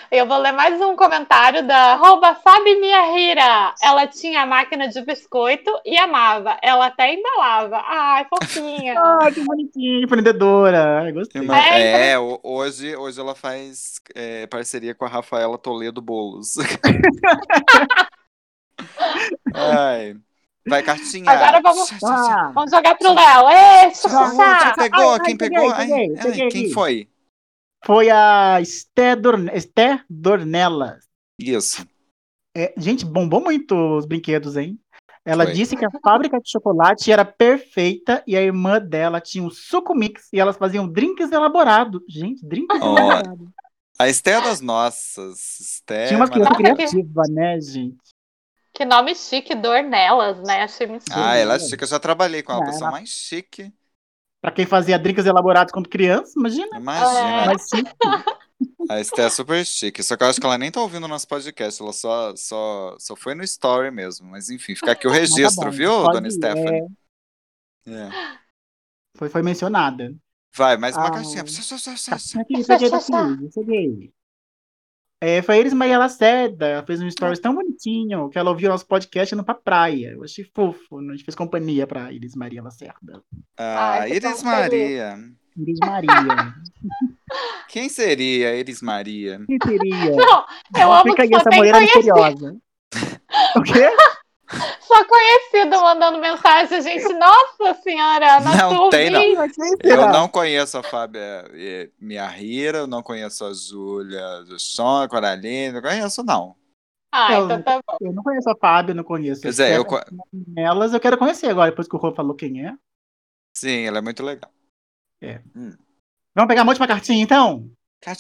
Eu vou ler mais um comentário da arroba Sabe Minha Rira. Ela tinha a máquina de biscoito e amava. Ela até embalava. Ai, fofinha. Ai, que bonitinho, empreendedora. Ai, gostei. É, É, ho- hoje, hoje ela faz é, parceria com a Rafaela Toledo Bolos. Ai. Vai, cartinha. Agora vamos-. Ah, Vamos jogar pro Léo. Tchá. tchá, pegou? Ai, Quem peguei, pegou? Ai, peguei, ai, peguei quem foi? Foi a Esté, Dorne... Esté Dornelas. Isso. É, gente, bombou muito os brinquedos, hein? Ela Foi. disse que a fábrica de chocolate era perfeita e a irmã dela tinha um suco mix e elas faziam drinks elaborados. Gente, drinks Ó, elaborados. A Esté é das nossas. Esté Tinha umas crianças Nossa, que- criativas, né, gente? Que nome chique, Dornelas, né? Achei muito chique. Ah, ela é chique. Eu já trabalhei com ela. A pessoa ela- mais chique. Pra quem fazia drinks elaborados quando criança, imagina. Imagina. Mas sim, A Esté é super chique. Só que eu acho que ela nem tá ouvindo o nosso podcast. Ela só, só, só foi no story mesmo. Mas enfim, fica aqui o mas tá registro, bom, viu, dona ir, Stephanie? é, É. foi, foi mencionada. Vai, mais uma Ah, caixinha. Aqui, peguei daqui, peguei. É, foi a Iris Maria Lacerda, ela fez um stories tão bonitinho que ela ouviu nosso podcast indo pra praia. Eu achei fofo, a gente fez companhia pra Iris Maria Lacerda. Ah, Ai, que Iris Maria. Iris Maria. Quem seria Iris Maria? Quem seria? Não, eu amo Fica que aí essa mulher misteriosa. O quê? Só conhecido mandando mensagem, gente. Nossa senhora, na Não tem, não. Eu não conheço a Fábia eh, Miahira, eu não conheço a Júlia do Som, a Coraline, não conheço, não. Ah, Eu- então tá bom. Eu não conheço a Fábio, não conheço. Pois é, eu quero- co- Elas eu quero conhecer agora, depois que o Rô falou quem é. Sim, ela é muito legal. Vamos pegar a última cartinha, então?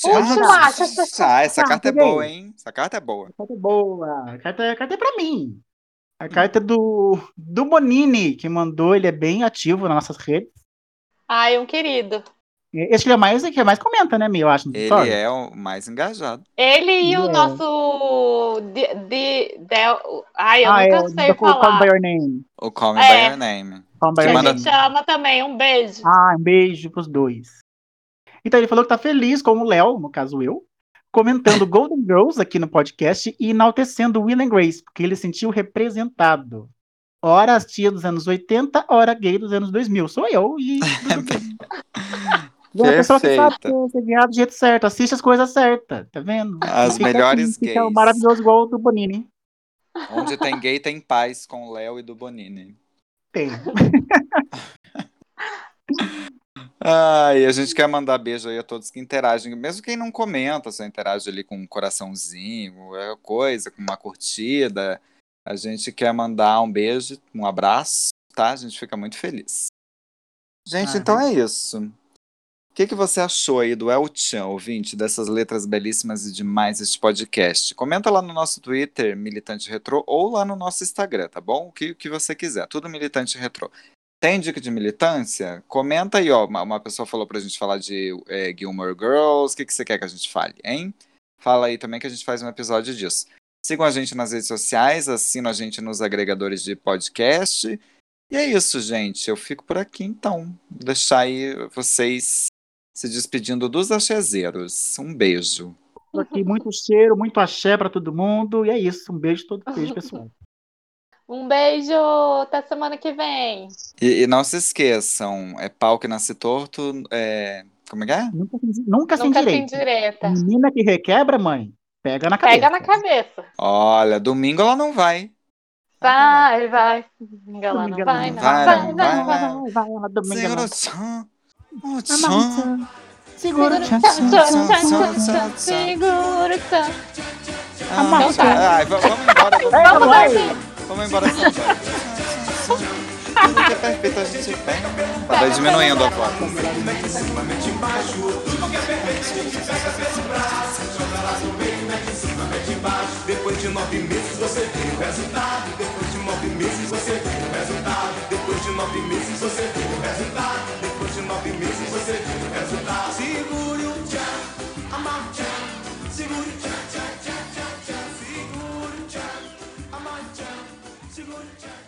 Última, ah, essa Ah, carta é boa, hein? Essa carta é boa. A carta é boa. A carta, a carta é pra mim. A carta é do, do Bonini, que mandou. Ele é bem ativo nas nossas redes. Ai, um querido. Esse que é mais, que é mais comenta, né, Mi? Eu acho. Ele é o mais engajado. Ele e o É. nosso. De, de, Del- Ai, eu ah, é, nunca o sei do Call Me falar. By Your Name. O Call Me É. By Your Name. Call Que a manda- gente ama também. Um beijo. Ah, um beijo pros dois. Então, ele falou que tá feliz com o Léo, no caso eu, comentando Golden Girls aqui no podcast e enaltecendo Will and Grace, porque ele se sentiu representado. Ora as tia dos anos 80, ora gay dos anos 2000. Sou eu e. É a pessoa que sabe ser do jeito certo, assiste as coisas certas, tá vendo? As Fica melhores assim, Fica gays. maravilhoso igual o do Bonini. Onde tem gay, tem paz com o Léo e do Bonini. Tem. Ah, e a gente quer mandar beijo aí a todos que interagem. Mesmo quem não comenta, só interage ali com um coraçãozinho, qualquer coisa, com uma curtida. A gente quer mandar um beijo, um abraço, tá? A gente fica muito feliz. Gente, Ah, então é isso. O que, que você achou aí do El Chan, ouvinte, dessas letras belíssimas e demais deste podcast? Comenta lá no nosso Twitter, Militante Retrô, ou lá no nosso Instagram, tá bom? O que, que você quiser, tudo Militante Retrô. Tem dica de militância? Comenta aí, ó. Uma, uma pessoa falou pra gente falar de é, Gilmore Girls. O que, que você quer que a gente fale, hein? Fala aí também que a gente faz um episódio disso. Sigam a gente nas redes sociais, assinam a gente nos agregadores de podcast. E é isso, gente. Eu fico por aqui, então. Vou deixar aí vocês se despedindo dos achezeiros. Um beijo. Aqui muito cheiro, muito axé pra todo mundo. E é isso. Um beijo todo beijo, pessoal. Um beijo. Até semana que vem. E, e não se esqueçam, é pau que nasce torto. É... Como é que é? Nunca, nunca sem Nunca sem direito. direta. Menina que requebra, mãe, pega na cabeça. Pega na cabeça. Olha, domingo ela não vai. Vai, vai. Domingo vai, ela não. vai, Vai, não vai, vai, vai. Vai, vai, ela domingo Segura o tchan. O mamãe, Segura o tchan, Tchan, tchan, tchan, tchan, tchan, tchan, tchan, tchan. tchan. Segura o tchan. Ah, Então tá. Ai, va- vamos embora. Vamos Vai, embora, vai. Vamos embora. Tudo que é perfeito a gente tem. Tá diminuindo a voz. Tudo que é perfeito, pega esse braço, joga lá no meio, mete em cima, mete embaixo. Depois de nove meses você vê o resultado. Depois de nove meses você vê o resultado. Depois de nove meses você vê o resultado. Jack.